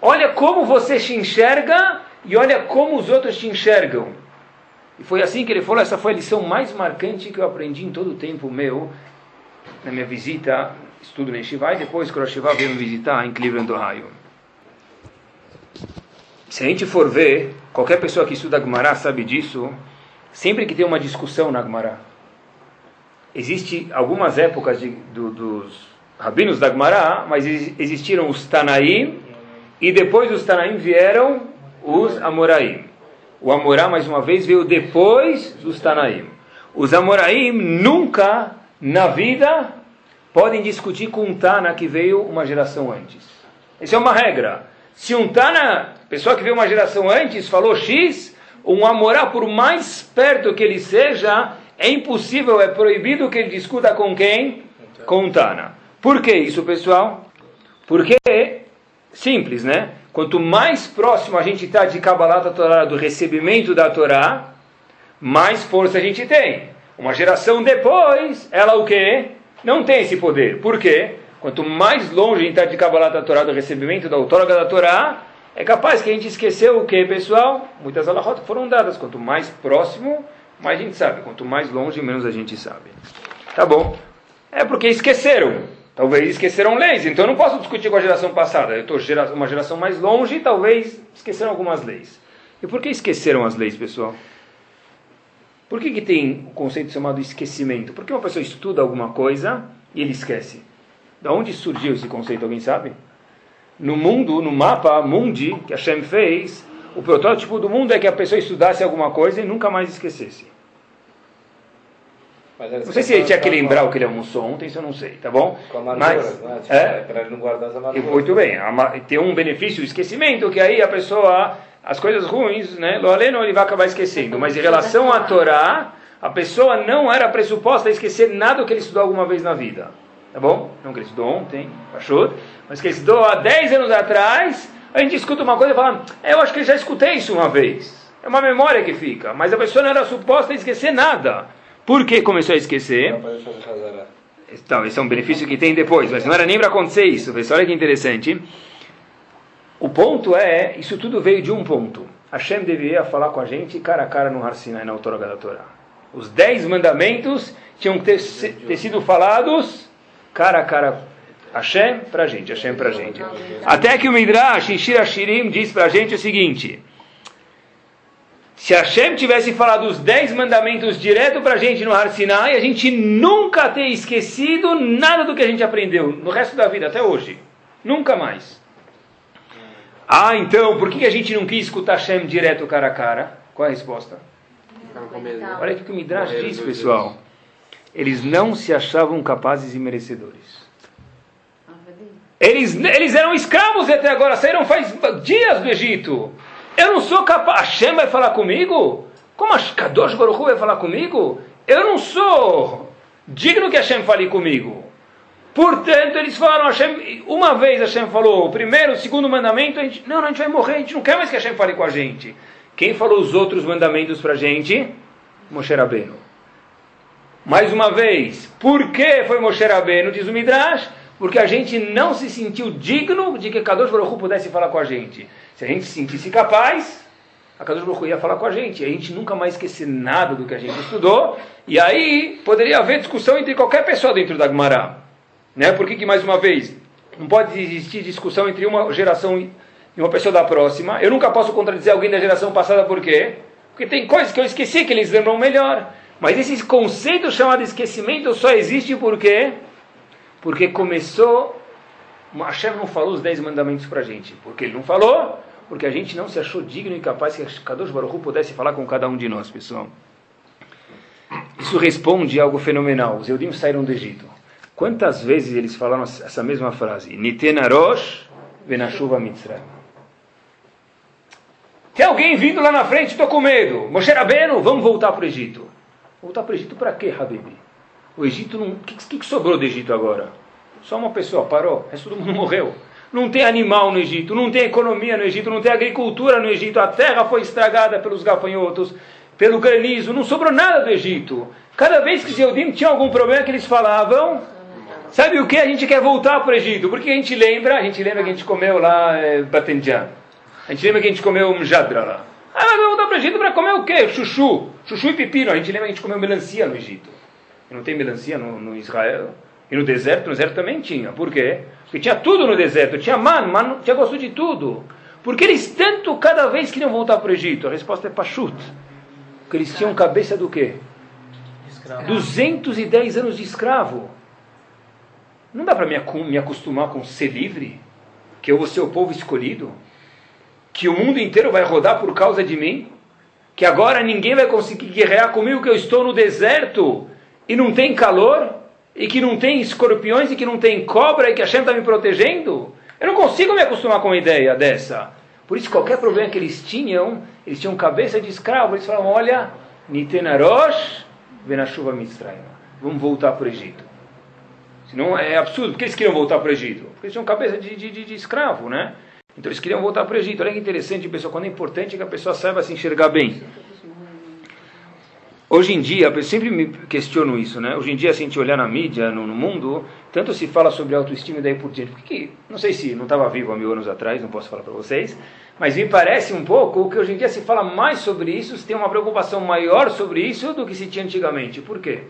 Olha como você se enxerga e olha como os outros te enxergam. E foi assim que ele falou, essa foi a lição mais marcante que eu aprendi em todo o tempo meu, na minha visita, estudo na Yeshiva, e depois que o veio me visitar em Cleveland, Ohio. Se a gente for ver, qualquer pessoa que estuda Gemara sabe disso, sempre que tem uma discussão na Gemara, existe algumas épocas de, do, dos rabinos da Gemara, mas existiram os Tanaim e depois dos Tanaim vieram os Amoraim. O Amorá, mais uma vez, veio depois dos Tanaim. Os Amoraim nunca na vida podem discutir com um Tana que veio uma geração antes. Essa é uma regra. Se um Tana, pessoa que veio uma geração antes, falou X, um Amorá, por mais perto que ele seja, é impossível, é proibido que ele discuta com quem? Com Tana. Por que isso, pessoal? Porque, simples, né? Quanto mais próximo a gente está de Kabbalah Torá, do recebimento da Torá, mais força a gente tem. Uma geração depois, ela o quê? Não tem esse poder. Por quê? Quanto mais longe a gente está de Kabbalah da Torá, do recebimento da outorga da Torá, é capaz que a gente esqueceu o quê, pessoal? Muitas alahot foram dadas. Quanto mais próximo, mais a gente sabe. Quanto mais longe, menos a gente sabe. Tá bom. É porque esqueceram. Talvez esqueceram leis. Então eu não posso discutir com a geração passada. Eu estou gera uma geração mais longe, talvez esqueceram algumas leis. E por que esqueceram as leis, pessoal? Por que, que tem o um conceito chamado esquecimento? Porque uma pessoa estuda alguma coisa e ele esquece. Da onde surgiu esse conceito, alguém sabe? No mundo, no mapa mundi que Hashem fez, o protótipo do mundo é que a pessoa estudasse alguma coisa e nunca mais esquecesse. Não sei se ele tinha que lembrar o que ele almoçou ontem, isso eu não sei, tá bom? Com Mas, né? tipo, é, para ele não guardar as amarguras. Muito bem, tem um benefício, o esquecimento, que aí a pessoa as coisas ruins, né? Loaleno ele vai acabar esquecendo. Mas em relação à Torá, a pessoa não era pressuposta a esquecer nada que ele estudou alguma vez na vida. Tá bom? Não que ele estudou ontem, achou, mas que ele estudou há 10 anos atrás, a gente escuta uma coisa e fala, eu acho que já escutei isso uma vez. É uma memória que fica, mas a pessoa não era suposta a esquecer nada. Por que começou a esquecer? Então, esse é um benefício que tem depois, mas não era nem para acontecer isso. Pessoal, olha que interessante. O ponto é, isso tudo veio de um ponto. Hashem deveria falar com a gente cara a cara no Har Sinai, na autora da Torá. Os dez mandamentos tinham que ter, ter sido falados cara a cara Hashem para a gente, Hashem para a gente. Até que o Midrash, Shira Shirim, diz para a gente o seguinte: se Hashem tivesse falado os dez mandamentos direto para a gente no Har Sinai, a gente nunca ter esquecido nada do que a gente aprendeu no resto da vida até hoje. Nunca mais. Ah, então, por que a gente não quis escutar Hashem direto cara a cara? Qual é a resposta? Olha o que o Midrash diz, pessoal. Eles não se achavam capazes e merecedores. Eles, eles eram escravos até agora, saíram faz dias do Egito. Eu não sou capaz. Hashem vai falar comigo? Como a Kadosh Baruch vai falar comigo? Eu não sou digno que Hashem fale comigo. Portanto, eles falaram, Hashem, uma vez Hashem falou, o primeiro, o segundo mandamento, a gente, não, a gente vai morrer, a gente não quer mais que Hashem fale com a gente. Quem falou os outros mandamentos para a gente? Moshe Rabbeinu. Mais uma vez, por que foi Moshe Rabbeinu, diz o Midrash? Porque a gente não se sentiu digno de que Kadosh Baruch pudesse falar com a gente. Se a gente se sentisse capaz, a Kadosh Baruch ia falar com a gente. A gente nunca mais esquecer nada do que a gente estudou. E aí poderia haver discussão entre qualquer pessoa dentro da Gemara. Né? Por que, que, mais uma vez, não pode existir discussão entre uma geração e uma pessoa da próxima? Eu nunca posso contradizer alguém da geração passada, por quê? Porque tem coisas que eu esqueci que eles lembram melhor. Mas esse conceito chamado esquecimento só existe por quê? Porque começou. Hashem não falou os dez mandamentos para a gente. Porque ele não falou, porque a gente não se achou digno e capaz que Kadosh Baruch pudesse falar com cada um de nós, pessoal. Isso responde a algo fenomenal. Os Eudim saíram do Egito. Quantas vezes eles falaram essa mesma frase? Nitenarosh venashuva mitzrayim. Tem alguém vindo lá na frente, estou com medo. Moshe Rabbeinu, vamos voltar para o Egito. Voltar para o Egito para quê, Habibi? O Egito não... O que, que, sobrou do Egito agora? Só uma pessoa parou, o resto do mundo morreu. Não tem animal no Egito, não tem economia no Egito, não tem agricultura no Egito, a terra foi estragada pelos gafanhotos, pelo granizo, não sobrou nada do Egito. Cada vez que os tinham algum problema que eles falavam, Sabe o que? A gente quer voltar para o Egito. Porque a gente lembra, a gente lembra que a gente comeu lá é, Batenjan. A gente lembra que a gente comeu Mjadra lá. Ah, mas vai voltar para o Egito para comer o quê? Chuchu. Chuchu e pepino. A gente lembra que a gente comeu melancia no Egito. E não tem melancia no, no Israel. E no deserto, no deserto também tinha. Por quê? Porque tinha tudo no deserto. Tinha mano, mano tinha gosto de tudo. Porque eles tanto cada vez queriam voltar para o Egito. A resposta é Pachut. Porque eles tinham cabeça do quê? Escravo. 210 anos de escravo. Não dá para me, me acostumar com ser livre? Que eu vou ser o povo escolhido? Que o mundo inteiro vai rodar por causa de mim? Que agora ninguém vai conseguir guerrear comigo que eu estou no deserto e não tem calor? E que não tem escorpiões e que não tem cobra e que a Hashem está me protegendo? Eu não consigo me acostumar com uma ideia dessa. Por isso, qualquer problema que eles tinham, eles tinham cabeça de escravo, eles falavam, olha, Nitenarosh, Venashuva Mitzrayim. Vamos voltar para o Egito. Senão é absurdo. Por que eles queriam voltar para o Egito? Porque eles tinham cabeça de, de, de, de escravo, né? Então eles queriam voltar para o Egito. Olha que interessante, pessoal, quando é importante que a pessoa saiba se enxergar bem. Hoje em dia, eu sempre me questiono isso, né? Hoje em dia, se a gente olhar na mídia, no, no mundo, tanto se fala sobre autoestima e daí por diante. Porque, não sei se não estava vivo há mil anos atrás, não posso falar para vocês, mas me parece um pouco que hoje em dia se fala mais sobre isso, se tem uma preocupação maior sobre isso do que se tinha antigamente. Por quê?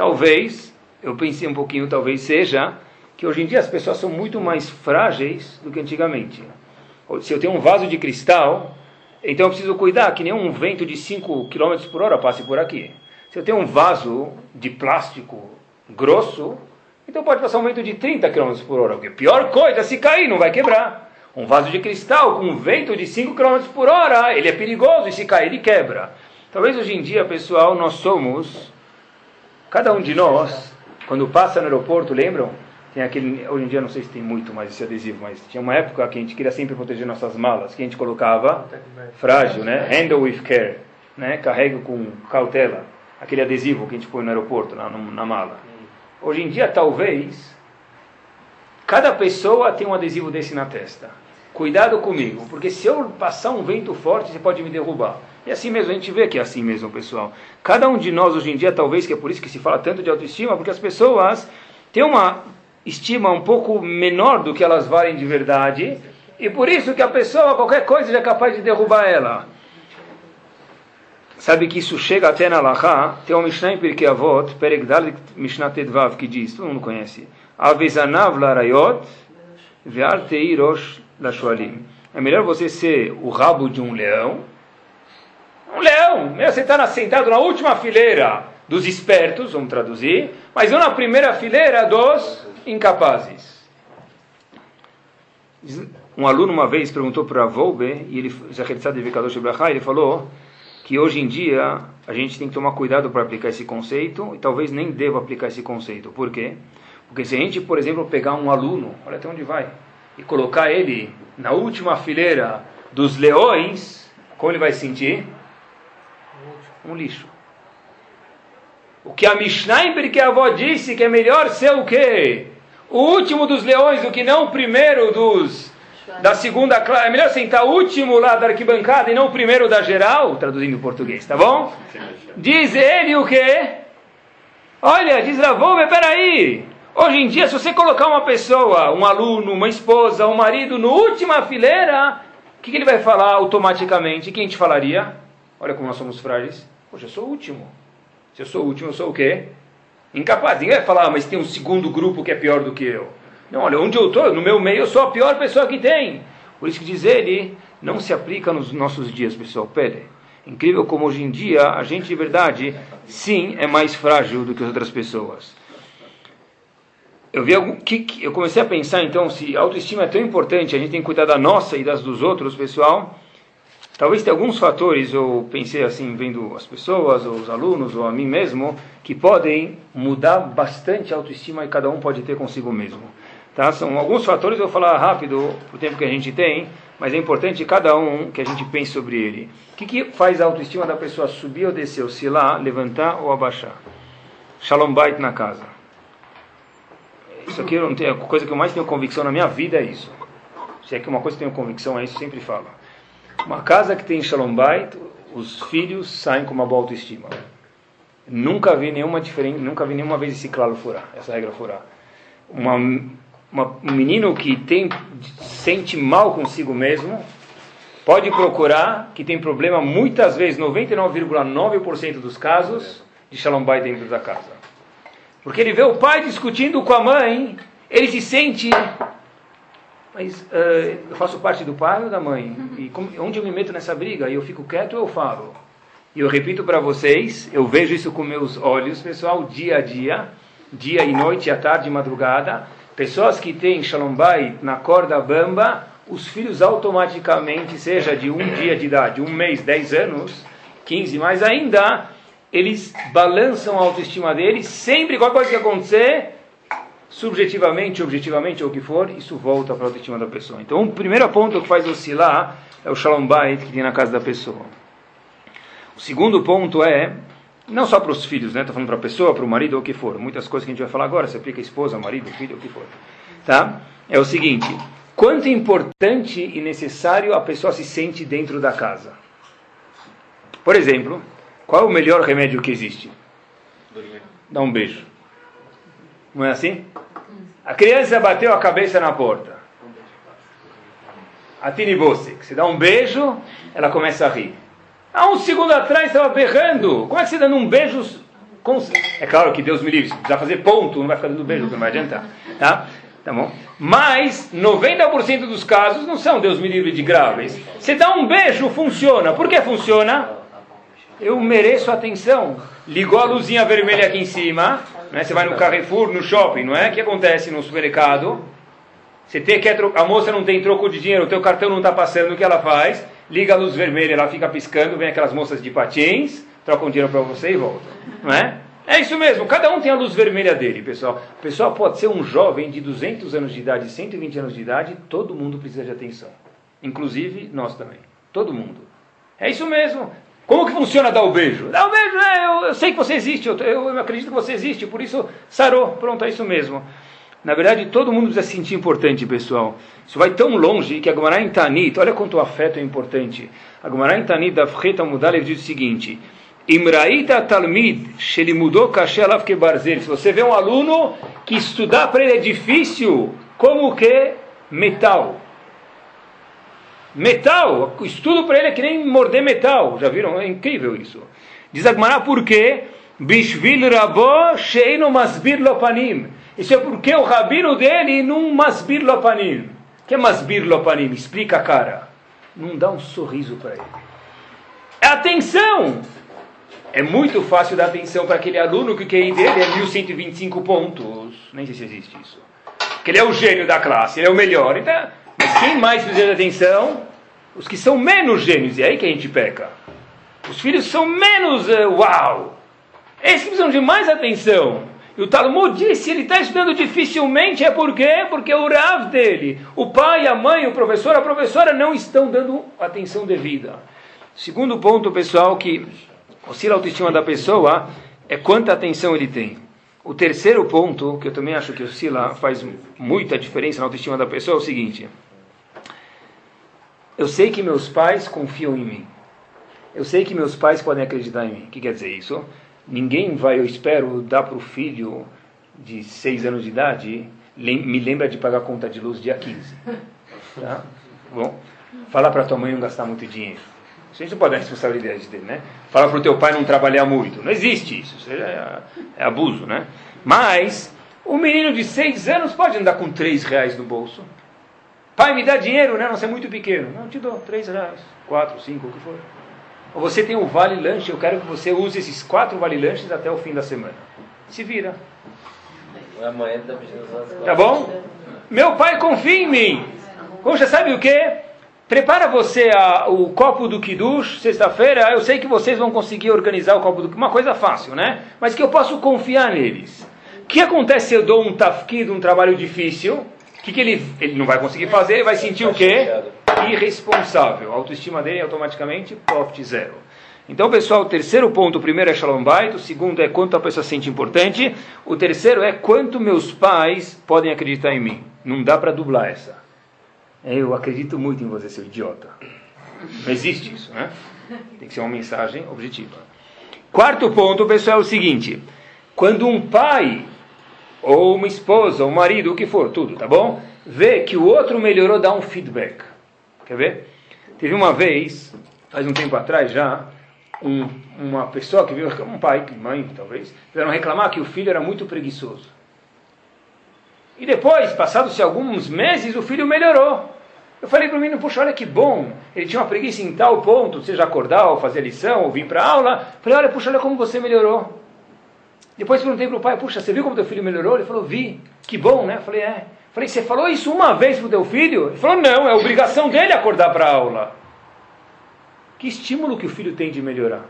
Talvez, eu pensei um pouquinho, talvez seja que hoje em dia as pessoas são muito mais frágeis do que antigamente. Se eu tenho um vaso de cristal, então eu preciso cuidar que nenhum vento de 5 km por hora passe por aqui. Se eu tenho um vaso de plástico grosso, então pode passar um vento de 30 km por hora. Porque pior coisa, se cair, não vai quebrar. Um vaso de cristal com um vento de 5 km por hora, ele é perigoso e se cair, ele quebra. Talvez hoje em dia, pessoal, nós somos, cada um de nós, quando passa no aeroporto, lembram? Tem aquele, hoje em dia não sei se tem muito mais esse adesivo, mas tinha uma época que a gente queria sempre proteger nossas malas, que a gente colocava frágil, né? Handle with care, né? Carrega com cautela, aquele adesivo que a gente põe no aeroporto, na, na mala. Hoje em dia, talvez, cada pessoa tem um adesivo desse na testa. Cuidado comigo, porque se eu passar um vento forte, você pode me derrubar. E assim mesmo, a gente vê que é assim mesmo, pessoal. Cada um de nós hoje em dia, talvez, que é por isso que se fala tanto de autoestima, porque as pessoas têm uma estima um pouco menor do que elas valem de verdade, e por isso que a pessoa, qualquer coisa, é capaz de derrubar ela. Sabe que isso chega até na Laha, tem um Mishnah em Pirkei Avot, Peregdal Mishnah Tedvav, que diz, todo mundo conhece, Avezanav larayot, ve'al teirosh lashualim. É melhor você ser o rabo de um leão, um leão, você está sentado na última fileira dos espertos, vamos traduzir, mas não na primeira fileira dos incapazes. Um aluno uma vez perguntou para Volbe, e ele, ele falou que hoje em dia a gente tem que tomar cuidado para aplicar esse conceito, e talvez nem deva aplicar esse conceito. Por quê? Porque se a gente, por exemplo, pegar um aluno, olha até onde vai, e colocar ele na última fileira dos leões, como ele vai sentir? Um lixo. O que a Mishnah em Pirkei Avó disse que é melhor ser o quê? O último dos leões do que não o primeiro dos da segunda classe. É melhor sentar o último lá da arquibancada e não o primeiro da geral, traduzindo em português, tá bom? Diz ele o quê? Olha, diz Ravome, peraí. Hoje em dia, se você colocar uma pessoa, um aluno, uma esposa, um marido, no última fileira, o que, que ele vai falar automaticamente? Quem te falaria? Olha como nós somos frágeis. Poxa, eu sou o último. Se eu sou o último, eu sou o quê? Incapaz. Ninguém vai falar, ah, mas tem um segundo grupo que é pior do que eu. Não, olha, onde eu estou, no meu meio, eu sou a pior pessoa que tem. Por isso que diz ele, não se aplica nos nossos dias, pessoal. Pede. Incrível como hoje em dia a gente de verdade, sim, é mais frágil do que as outras pessoas. Eu vi algum, que, eu comecei a pensar então se a autoestima é tão importante, a gente tem que cuidar da nossa e das dos outros, pessoal. Talvez tenha alguns fatores, eu pensei assim, vendo as pessoas, ou os alunos, ou a mim mesmo, que podem mudar bastante a autoestima e cada um pode ter consigo mesmo. Tá? São alguns fatores, eu vou falar rápido, o tempo que a gente tem, mas é importante cada um que a gente pense sobre ele. O que, que faz a autoestima da pessoa subir ou descer, oscilar, levantar ou abaixar? Shalom Bait na casa. Isso aqui eu não tenho, a coisa que eu mais tenho convicção na minha vida é isso. Se é que uma coisa que eu tenho convicção é isso, sempre falo. Uma casa que tem Shalom Bait, os filhos saem com uma boa autoestima. Nunca vi nenhuma diferença, nunca vi nenhuma vez esse claro furar, essa regra furar. Uma, uma, um menino que tem sente mal consigo mesmo, pode procurar que tem problema muitas vezes, 99,9% dos casos, de Shalom Bait dentro da casa. Porque ele vê o pai discutindo com a mãe, ele se sente mas uh, eu faço parte do pai ou da mãe? E como, onde eu me meto nessa briga? E eu fico quieto ou eu falo? E eu repito para vocês, eu vejo isso com meus olhos, pessoal, dia a dia, dia e noite, à tarde e madrugada. Pessoas que têm Shalom Bay na corda bamba, os filhos automaticamente, seja de um dia de idade, um mês, dez anos, quinze mais ainda, eles balançam a autoestima deles, sempre qualquer coisa que acontecer, subjetivamente, objetivamente, ou o que for, isso volta para a autoestima da pessoa. Então, o primeiro ponto que faz oscilar é o shalom bait que tem na casa da pessoa. O segundo ponto é, não só para os filhos, né? Estou falando para a pessoa, para o marido, ou o que for. Muitas coisas que a gente vai falar agora, se aplica a esposa, marido, filho, ou o que for. Tá? É o seguinte, quanto importante e necessário a pessoa se sente dentro da casa. Por exemplo, qual é o melhor remédio que existe? Dá um beijo. Não é assim? A criança bateu a cabeça na porta. A Tini você, dá um beijo, ela começa a rir. Há um segundo atrás estava berrando. Como é que você dando um beijo? É claro que Deus me livre, se precisar fazer ponto, não vai ficar dando beijo, não vai adiantar. Tá? Tá bom? Mas 90% dos casos não são Deus me livre de graves. Você dá um beijo, funciona. Por que funciona? Eu mereço atenção. Ligou a luzinha vermelha aqui em cima. Né? Você vai no Carrefour, no shopping, não é? O que acontece no supermercado? Você tem que a moça não tem troco de dinheiro, o teu cartão não está passando, o que ela faz? Liga a luz vermelha, ela fica piscando, vem aquelas moças de patins, trocam dinheiro para você e volta. Não é? É isso mesmo, cada um tem a luz vermelha dele, pessoal. O pessoal pode ser um jovem de 200 anos de idade, 120 anos de idade, todo mundo precisa de atenção. Inclusive nós também. Todo mundo. É isso mesmo. Como que funciona dar o beijo? Dar o beijo, é, eu, eu sei que você existe, eu, eu, acredito que você existe, por isso sarou. Pronto, é isso mesmo. Na verdade, todo mundo precisa se sentir importante, pessoal. Isso vai tão longe que a em Tanit, olha quanto o afeto é importante. A Gemara em Tanit da Freta Mudalev diz o seguinte: Imraita Talmid, mudou kashe alav barzel. Se você vê um aluno que estudar para ele é difícil, como que metal. Metal, estudo para ele é que nem morder metal. Já viram? É incrível isso. Diz Agmará por quê? Bishvil rabo sheino masbir lopanim. Isso é porque o rabino dele não masbir lopanim. O que é masbir lopanim? Explica a cara. Não dá um sorriso para ele. É atenção! É muito fácil dar atenção para aquele aluno que o QI dele é 1125 pontos. Nem sei se existe isso. Que ele é o gênio da classe, ele é o melhor. Então, mas quem mais precisa de atenção? Os que são menos gênios, e é aí que a gente peca. Os filhos são menos uh, uau. Esses precisam de mais atenção. E o Talmud disse, ele está estudando dificilmente, é por quê? Porque o Rav dele, o pai, a mãe, o professor, a professora não estão dando atenção devida. Segundo ponto, pessoal, que oscila a autoestima da pessoa é quanta atenção ele tem. O terceiro ponto, que eu também acho que oscila, faz muita diferença na autoestima da pessoa, é o seguinte. Eu sei que meus pais confiam em mim. Eu sei que meus pais podem acreditar em mim. O que quer dizer isso? Ninguém vai, eu espero, dar para o filho de seis anos de idade, me lembra de pagar a conta de luz dia 15. Tá? Bom, fala para tua mãe não gastar muito dinheiro. A gente não pode dar responsabilidade dele, né? Fala para o teu pai não trabalhar muito. Não existe isso. Isso é, é abuso, né? Mas, um menino de seis anos pode andar com três reais no bolso. Pai, me dá dinheiro, né? Não ser muito pequeno. Não, te dou três reais, quatro, cinco, o que for. Ou você tem um vale lanche, eu quero que você use esses quatro vale lanches até o fim da semana. Se vira. Amanhã tá, tá bom? Meu pai confia em mim. Poxa, sabe o que? Prepara você a, o copo do Kiddush, sexta-feira, eu sei que vocês vão conseguir organizar o copo do uma coisa fácil, né? Mas que eu posso confiar neles. O que acontece se eu dou um tafkid, um trabalho difícil? O que, que ele, ele não vai conseguir fazer? Ele vai sentir o quê? Irresponsável. A autoestima dele é automaticamente profit zero. Então, pessoal, o terceiro ponto, o primeiro é Shalom Bait, o segundo é quanto a pessoa se sente importante, o terceiro é quanto meus pais podem acreditar em mim. Não dá para dublar essa. Eu acredito muito em você, seu idiota. Não existe isso, né? Tem que ser uma mensagem objetiva. Quarto ponto, pessoal, é o seguinte: quando um pai, ou uma esposa, ou um marido, o que for, tudo, tá bom? Vê que o outro melhorou, dá um feedback. Quer ver? Teve uma vez, faz um tempo atrás já, um, uma pessoa que viu, um pai, mãe talvez, vieram reclamar que o filho era muito preguiçoso. E depois, passados-se alguns meses, o filho melhorou. Eu falei para o menino, puxa, olha que bom. Ele tinha uma preguiça em tal ponto, seja acordar, ou fazer lição, ou vir para aula. Falei, olha, puxa, olha como você melhorou. Depois perguntei para o pai, puxa, você viu como teu filho melhorou? Ele falou, vi. Que bom, né? Eu falei, é. Eu falei, você falou isso uma vez para o teu filho? Ele falou, não, é obrigação dele acordar para a aula. Que estímulo que o filho tem de melhorar?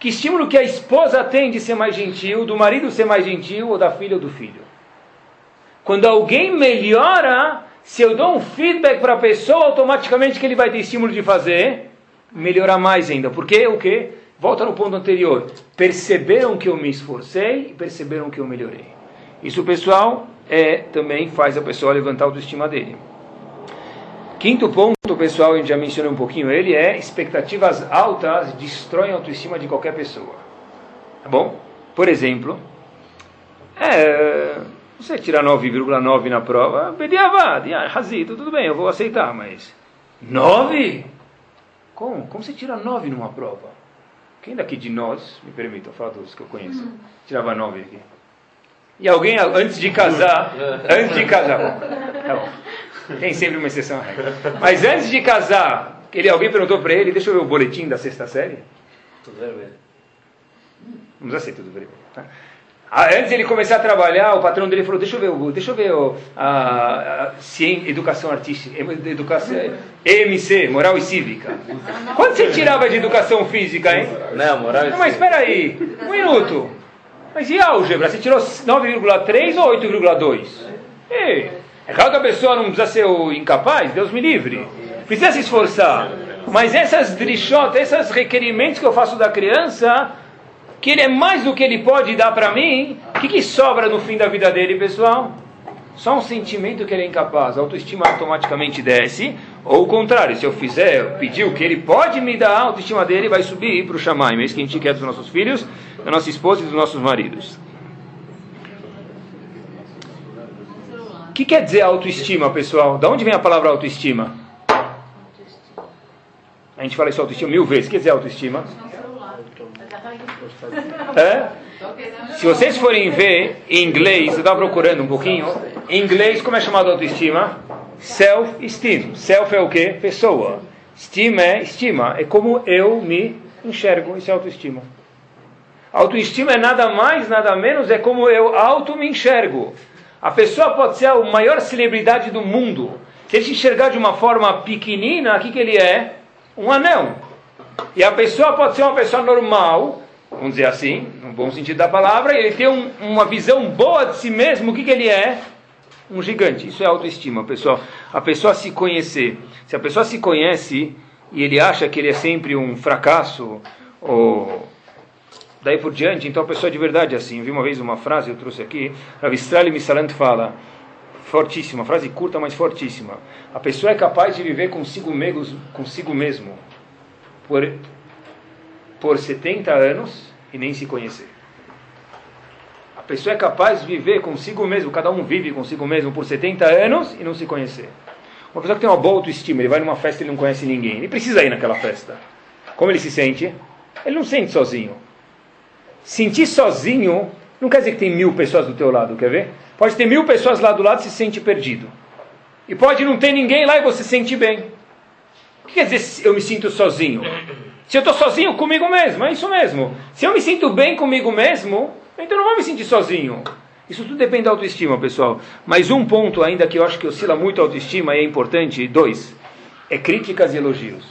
Que estímulo que a esposa tem de ser mais gentil, do marido ser mais gentil, ou da filha ou do filho? Quando alguém melhora, se eu dou um feedback para a pessoa, automaticamente que ele vai ter estímulo de fazer, melhorar mais ainda. Porque o quê? Volta no ponto anterior. Perceberam que eu me esforcei e perceberam que eu melhorei. Isso, pessoal, é, também faz a pessoa levantar a autoestima dele. Quinto ponto, pessoal, gente já mencionou um pouquinho ele, é expectativas altas destroem a autoestima de qualquer pessoa. Tá bom? Por exemplo, é, você tirar 9,9 na prova, bediavad, razito, tudo bem, eu vou aceitar, mas 9? Como? Como você tira 9 numa prova? Quem daqui de nós, me permita, falar dos que eu conheço, tirava 9 aqui? E alguém, antes de casar, antes de casar, tá bom. Tem sempre uma exceção à regra. Mas antes de casar, ele, alguém perguntou para ele, deixa eu ver o boletim da sexta série. Tudo vermelho. Precisa ser tudo vermelho. Tá? Ah, antes de ele começar a trabalhar, o patrão dele falou, deixa eu ver, deixa eu ver o, a, a, ciência, educação artística, educação, EMC, moral e cívica. Quanto você tirava de educação física, hein? Não, moral e Não, mas espera aí, um minuto. Mas e álgebra? Você tirou 9,3 ou 8,2? É claro que a pessoa não precisa ser incapaz, Deus me livre. Precisa se esforçar. Mas essas drishot, esses requerimentos que eu faço da criança, que ele é mais do que ele pode dar para mim, o que, que sobra no fim da vida dele, pessoal? Só um sentimento que ele é incapaz, a autoestima automaticamente desce, ou o contrário, se eu fizer, pedir o que ele pode me dar, a autoestima dele vai subir para o chamai, mesmo que a gente quer dos nossos filhos, da nossa esposa e dos nossos maridos. O que quer dizer autoestima, pessoal? Da onde vem a palavra autoestima? A gente fala isso autoestima mil vezes. O que quer dizer autoestima? É? Se vocês forem ver em inglês, eu estava procurando um pouquinho. Em inglês, como é chamado autoestima? Self-esteem. Self é o que? Pessoa. Esteem é estima. É como eu me enxergo. Isso é autoestima. Autoestima é nada mais, nada menos, é como eu auto me enxergo. A pessoa pode ser a maior celebridade do mundo. Se ele se enxergar de uma forma pequenina, o que, que ele é? Um anão. E a pessoa pode ser uma pessoa normal, vamos dizer assim, no bom sentido da palavra, ele tem um, uma visão boa de si mesmo, o que, que ele é? Um gigante. Isso é autoestima, pessoal. A pessoa se conhecer. Se a pessoa se conhece e ele acha que ele é sempre um fracasso, ou daí por diante, então a pessoa de verdade é assim. Eu vi uma vez uma frase, eu trouxe aqui, Rav Israel Misalant fala, fortíssima, frase curta, mas fortíssima. A pessoa é capaz de viver consigo mesmo, consigo mesmo por, por 70 anos e nem se conhecer. A pessoa é capaz de viver consigo mesmo, cada um vive consigo mesmo por 70 anos e não se conhecer. Uma pessoa que tem uma boa autoestima, ele vai numa festa e não conhece ninguém, ele precisa ir naquela festa. Como ele se sente? Ele não sente sozinho. Sentir sozinho não quer dizer que tem mil pessoas do teu lado, quer ver? Pode ter mil pessoas lá do lado e se sente perdido. E pode não ter ninguém lá e você se sente bem. O que quer dizer eu me sinto sozinho? Se eu estou sozinho comigo mesmo, é isso mesmo. Se eu me sinto bem comigo mesmo, então não vou me sentir sozinho. Isso tudo depende da autoestima, pessoal. Mas um ponto ainda que eu acho que oscila muito a autoestima e é importante, dois, é críticas e elogios.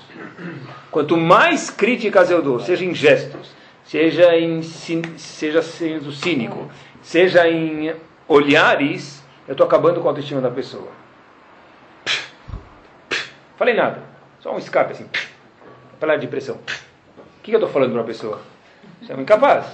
Quanto mais críticas eu dou, seja em gestos, seja em seja sendo cínico, seja em olhares, eu estou acabando com a autoestima da pessoa. Falei nada, só um escape assim, falar de pressão. O que eu estou falando para a pessoa? Você é um incapaz.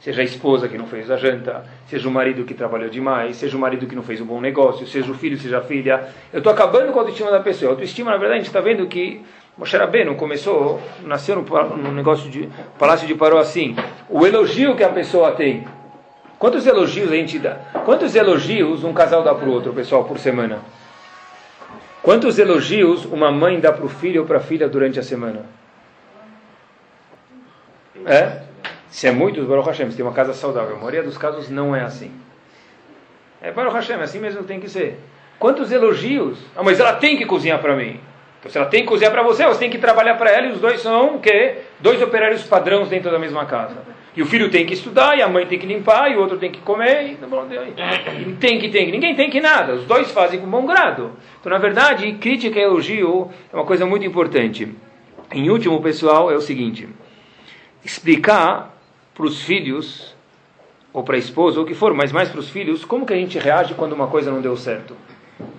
Seja a esposa que não fez a janta, seja o marido que trabalhou demais, seja o marido que não fez um bom negócio, seja o filho, seja a filha. Eu estou acabando com a autoestima da pessoa. A autoestima, na verdade, a gente está vendo que Moshe Rabbeinu começou, nasceu no, no negócio de Palácio de Paró assim. O elogio que a pessoa tem. Quantos elogios a gente dá? Quantos elogios um casal dá para o outro, pessoal, por semana? Quantos elogios uma mãe dá para o filho ou para a filha durante a semana? É? Se é muito, Baruch Hashem, se tem uma casa saudável. A maioria dos casos não é assim. É Baruch Hashem, é assim mesmo tem que ser. Quantos elogios? Ah, mas ela tem que cozinhar para mim. Então, se ela tem que cozinhar para você, você tem que trabalhar para ela e os dois são o quê? Dois operários padrões dentro da mesma casa. E o filho tem que estudar, e a mãe tem que limpar, e o outro tem que comer, e, e tem que, tem que. Ninguém tem que nada. Os dois fazem com bom grado. Então, na verdade, crítica e elogio é uma coisa muito importante. Em último, pessoal, é o seguinte: explicar para os filhos ou para a esposa, ou o que for, mas mais para os filhos, como que a gente reage quando uma coisa não deu certo?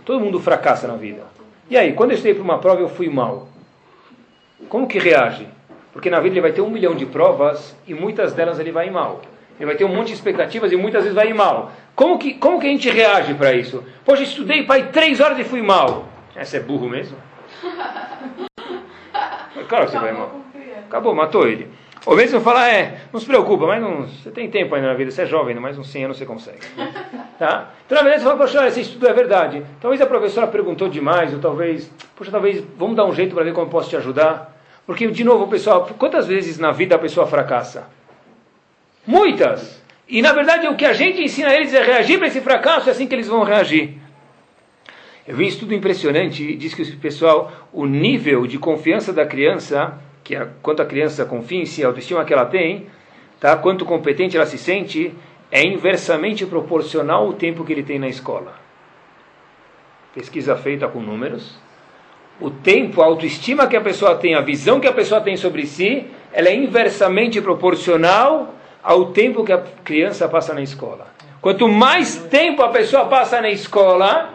Todo mundo fracassa na vida. E aí, quando eu estudei para uma prova eu fui mal. Como que reage? Porque na vida ele vai ter um milhão de provas e muitas delas ele vai mal. Ele vai ter um monte de expectativas e muitas vezes vai mal. Como que, como que a gente reage para isso? Poxa, estudei, pai, três horas e fui mal. Essa é burro mesmo? Claro que você vai mal. Acabou, matou ele. Ou mesmo falar, é, não se preocupa, mas não, você tem tempo ainda na vida, você é jovem, mais uns 100 anos você consegue. Tá? Então, na verdade, você fala, poxa, esse estudo é verdade. Talvez a professora perguntou demais, ou talvez, poxa, talvez, vamos dar um jeito para ver como eu posso te ajudar. Porque, de novo, pessoal, quantas vezes na vida a pessoa fracassa? Muitas! E, na verdade, o que a gente ensina a eles é reagir para esse fracasso, é assim que eles vão reagir. Eu vi um estudo impressionante, diz que o pessoal, o nível de confiança da criança, que é quanto a criança confia em si, a autoestima que ela tem, tá? quanto competente ela se sente, é inversamente proporcional ao tempo que ele tem na escola. Pesquisa feita com números. O tempo, a autoestima que a pessoa tem, a visão que a pessoa tem sobre si, ela é inversamente proporcional ao tempo que a criança passa na escola. Quanto mais tempo a pessoa passa na escola,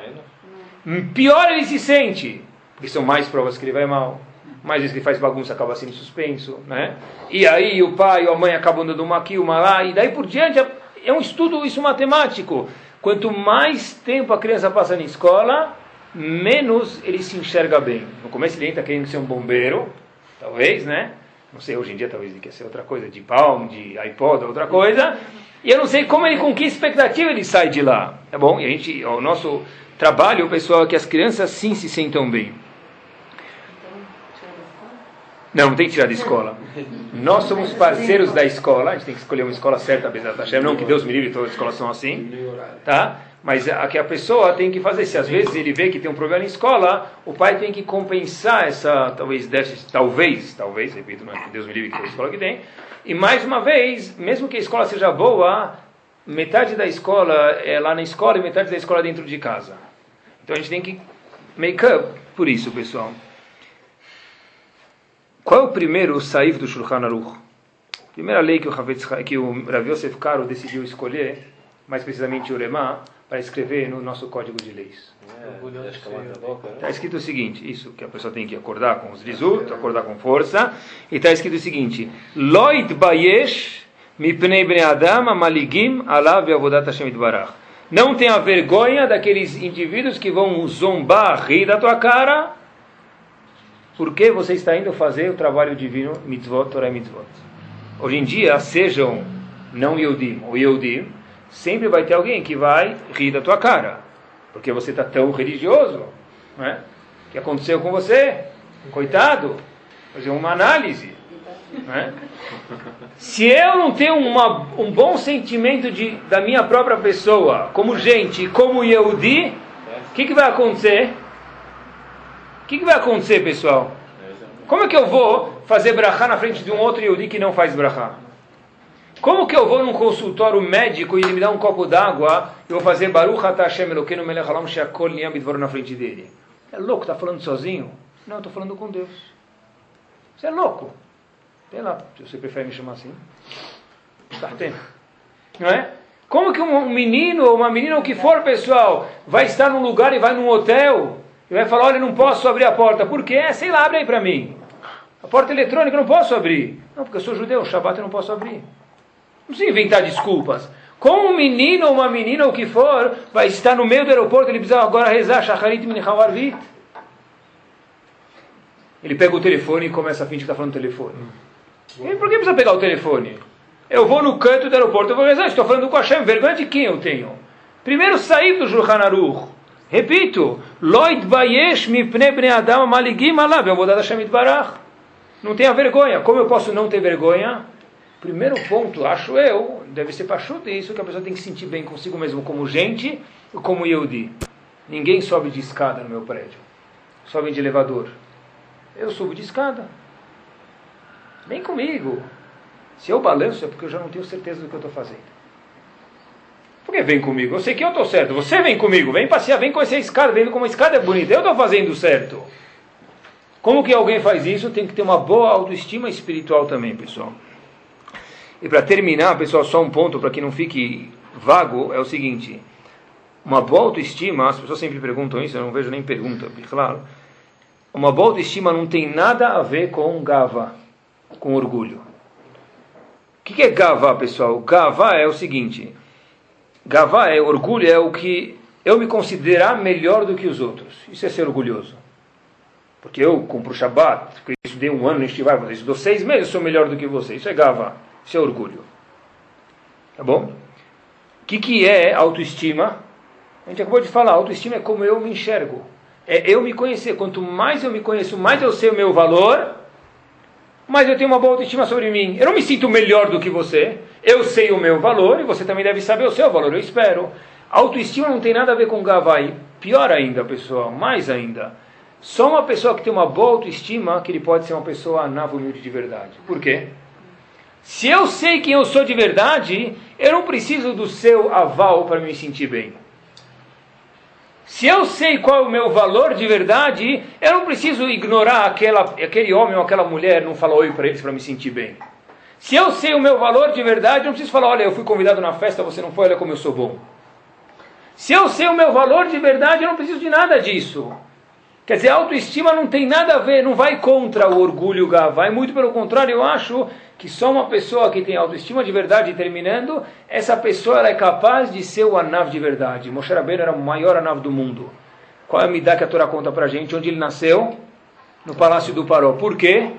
pior ele se sente. Porque são mais provas que ele vai mal, mais vezes que faz bagunça acaba sendo suspenso, né? E aí o pai ou a mãe acabam dando uma aqui, uma lá, e daí por diante é um estudo isso matemático. Quanto mais tempo a criança passa na escola, menos ele se enxerga bem. No começo ele entra querendo ser um bombeiro, talvez, né? Não sei, hoje em dia talvez ele quer ser outra coisa, de palm, de iPod, outra coisa. E eu não sei como ele, com que expectativa ele sai de lá. Tá bom? E a gente, o nosso trabalho, pessoal, é que as crianças sim se sentam bem. Não, não tem que tirar da escola. Nós somos parceiros da escola, a gente tem que escolher uma escola certa, Hashem, não que Deus me livre, todas as escolas são assim, tá? Mas a que a pessoa tem que fazer, se às vezes ele vê que tem um problema na escola, o pai tem que compensar essa, talvez, déficit, talvez, talvez, repito, não é que Deus me livre que a escola que tem. E mais uma vez, mesmo que a escola seja boa, metade da escola é lá na escola e metade da escola é dentro de casa. Então a gente tem que make up por isso, pessoal. Qual é o primeiro saif do Shulchan Aruch? Primeira lei que o, Havetz, que o Rav Yosef Karo decidiu escolher, mais precisamente o Lema, para escrever no nosso código de leis. Está é, escrito o seguinte, isso que a pessoa tem que acordar com os vizut, acordar com força, e está escrito o seguinte, Loit bayesh mipnei bnei adam maligim alav avodat Hashem. Não tenha vergonha daqueles indivíduos que vão zombar, rir da tua cara, porque você está indo fazer o trabalho divino, mitzvot, Torah mitzvot. Hoje em dia, sejam não Yehudim ou Yehudim, sempre vai ter alguém que vai rir da tua cara, porque você está tão religioso. É? O que aconteceu com você? Coitado, fazer uma análise. É? Se eu não tenho uma, um bom sentimento de, da minha própria pessoa, como gente, como Yehudi, o que, que vai acontecer? O que, que vai acontecer, pessoal? Como é que eu vou fazer brachá na frente de um outro Yehudi que não faz brachá? Como que eu vou num consultório médico e ele me dá um copo d'água e eu vou fazer Baruch Hashem Elokeinu Melech Halam Sheakol Niyam Bidvor na frente dele? É louco, está falando sozinho? Não, estou falando com Deus. Você é louco. Sei lá, se você prefere me chamar assim. Tendo. Não é? Como que um menino ou uma menina, o que for, pessoal, vai estar num lugar e vai num hotel e vai falar, olha, não posso abrir a porta. Por quê? É, sei lá, abre aí para mim. A porta eletrônica eu não posso abrir. Não, porque eu sou judeu, o Shabbat eu não posso abrir. Não precisa inventar desculpas. Como um menino ou uma menina, ou o que for, vai estar no meio do aeroporto, ele precisa agora rezar Shacharit Minchau Arvit. Ele pega o telefone e começa a fingir que está falando no telefone. E por que precisa pegar o telefone? Eu vou no canto do aeroporto, eu vou rezar, estou falando com a Hashem, vergonha de quem eu tenho? Primeiro sair do Shulchan Aruch. Repito, Loid Bayesh Mipne Bnei Adam Maligim Alav, eu vou dar Hashem Barach. Não tenha vergonha. Como eu posso não ter vergonha? Primeiro ponto, acho eu, deve ser pachuta, isso que a pessoa tem que sentir bem consigo mesmo, como gente e como Yehudi. Ninguém sobe de escada no meu prédio. Sobe de elevador. Eu subo de escada. Vem comigo. Se eu balanço é porque eu já não tenho certeza do que eu estou fazendo. Por que vem comigo? Eu sei que eu estou certo. Você vem comigo. Vem passear, vem conhecer a escada. Vem como a escada é bonita. Eu estou fazendo certo. Como que alguém faz isso? Tem que ter uma boa autoestima espiritual também, pessoal. E para terminar, pessoal, só um ponto para que não fique vago, é o seguinte. Uma boa autoestima, as pessoas sempre perguntam isso, eu não vejo nem pergunta, claro. Uma boa autoestima não tem nada a ver com gava, com orgulho. O que é gava, pessoal? Gava é o seguinte. Gava é orgulho, é o que eu me considerar melhor do que os outros. Isso é ser orgulhoso. Porque eu cumpro o Shabat, porque eu estudei um ano no Estivar, você estudou seis meses, sou melhor do que você. Isso é gava, isso é orgulho. Tá bom? O que, que é autoestima? A gente acabou de falar, autoestima é como eu me enxergo. É eu me conhecer. Quanto mais eu me conheço, mais eu sei o meu valor, mais eu tenho uma boa autoestima sobre mim. Eu não me sinto melhor do que você. Eu sei o meu valor e você também deve saber o seu valor, eu espero. Autoestima não tem nada a ver com gavai. Pior ainda, pessoal, mais ainda. Só uma pessoa que tem uma boa autoestima que ele pode ser uma pessoa nava de verdade. Por quê? Se eu sei quem eu sou de verdade, eu não preciso do seu aval para me sentir bem. Se eu sei qual é o meu valor de verdade, eu não preciso ignorar aquela, aquele homem ou aquela mulher, não falar oi para eles para me sentir bem. Se eu sei o meu valor de verdade, eu não preciso falar, olha, eu fui convidado na festa, você não foi, olha como eu sou bom. Se eu sei o meu valor de verdade, eu não preciso de nada disso. Quer dizer, a autoestima não tem nada a ver, não vai contra o orgulho gavá, muito pelo contrário, eu acho que só uma pessoa que tem autoestima de verdade, terminando, essa pessoa é capaz de ser o anav de verdade. Moshe Rabbeinu era o maior anav do mundo. Qual é a midá que a Torá conta para a gente? Onde ele nasceu? No palácio do Paró. Por quê?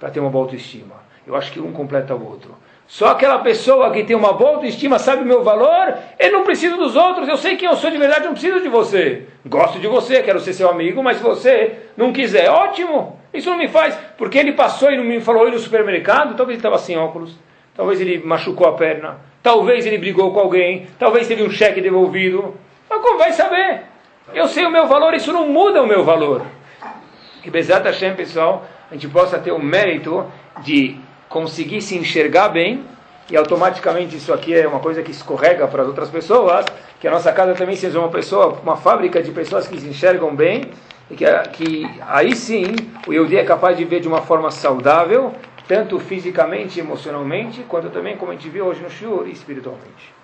Para ter uma boa autoestima. Eu acho que um completa o outro. Só aquela pessoa que tem uma boa autoestima, sabe o meu valor, ele não precisa dos outros. Eu sei quem eu sou de verdade, não preciso de você. Gosto de você, quero ser seu amigo, mas se você não quiser, ótimo. Isso não me faz. Porque ele passou e não me falou no supermercado, talvez ele estava sem óculos, talvez ele machucou a perna, talvez ele brigou com alguém, talvez teve um cheque devolvido. Mas como vai saber? Eu sei o meu valor, isso não muda o meu valor. Que Bezat Hashem, pessoal, a gente possa ter o mérito de conseguir se enxergar bem, e automaticamente isso aqui é uma coisa que escorrega para as outras pessoas, que a nossa casa também seja uma pessoa, uma fábrica de pessoas que se enxergam bem, e que, que aí sim o Yehudi é capaz de ver de uma forma saudável, tanto fisicamente emocionalmente, quanto também, como a gente viu hoje no Shur, espiritualmente.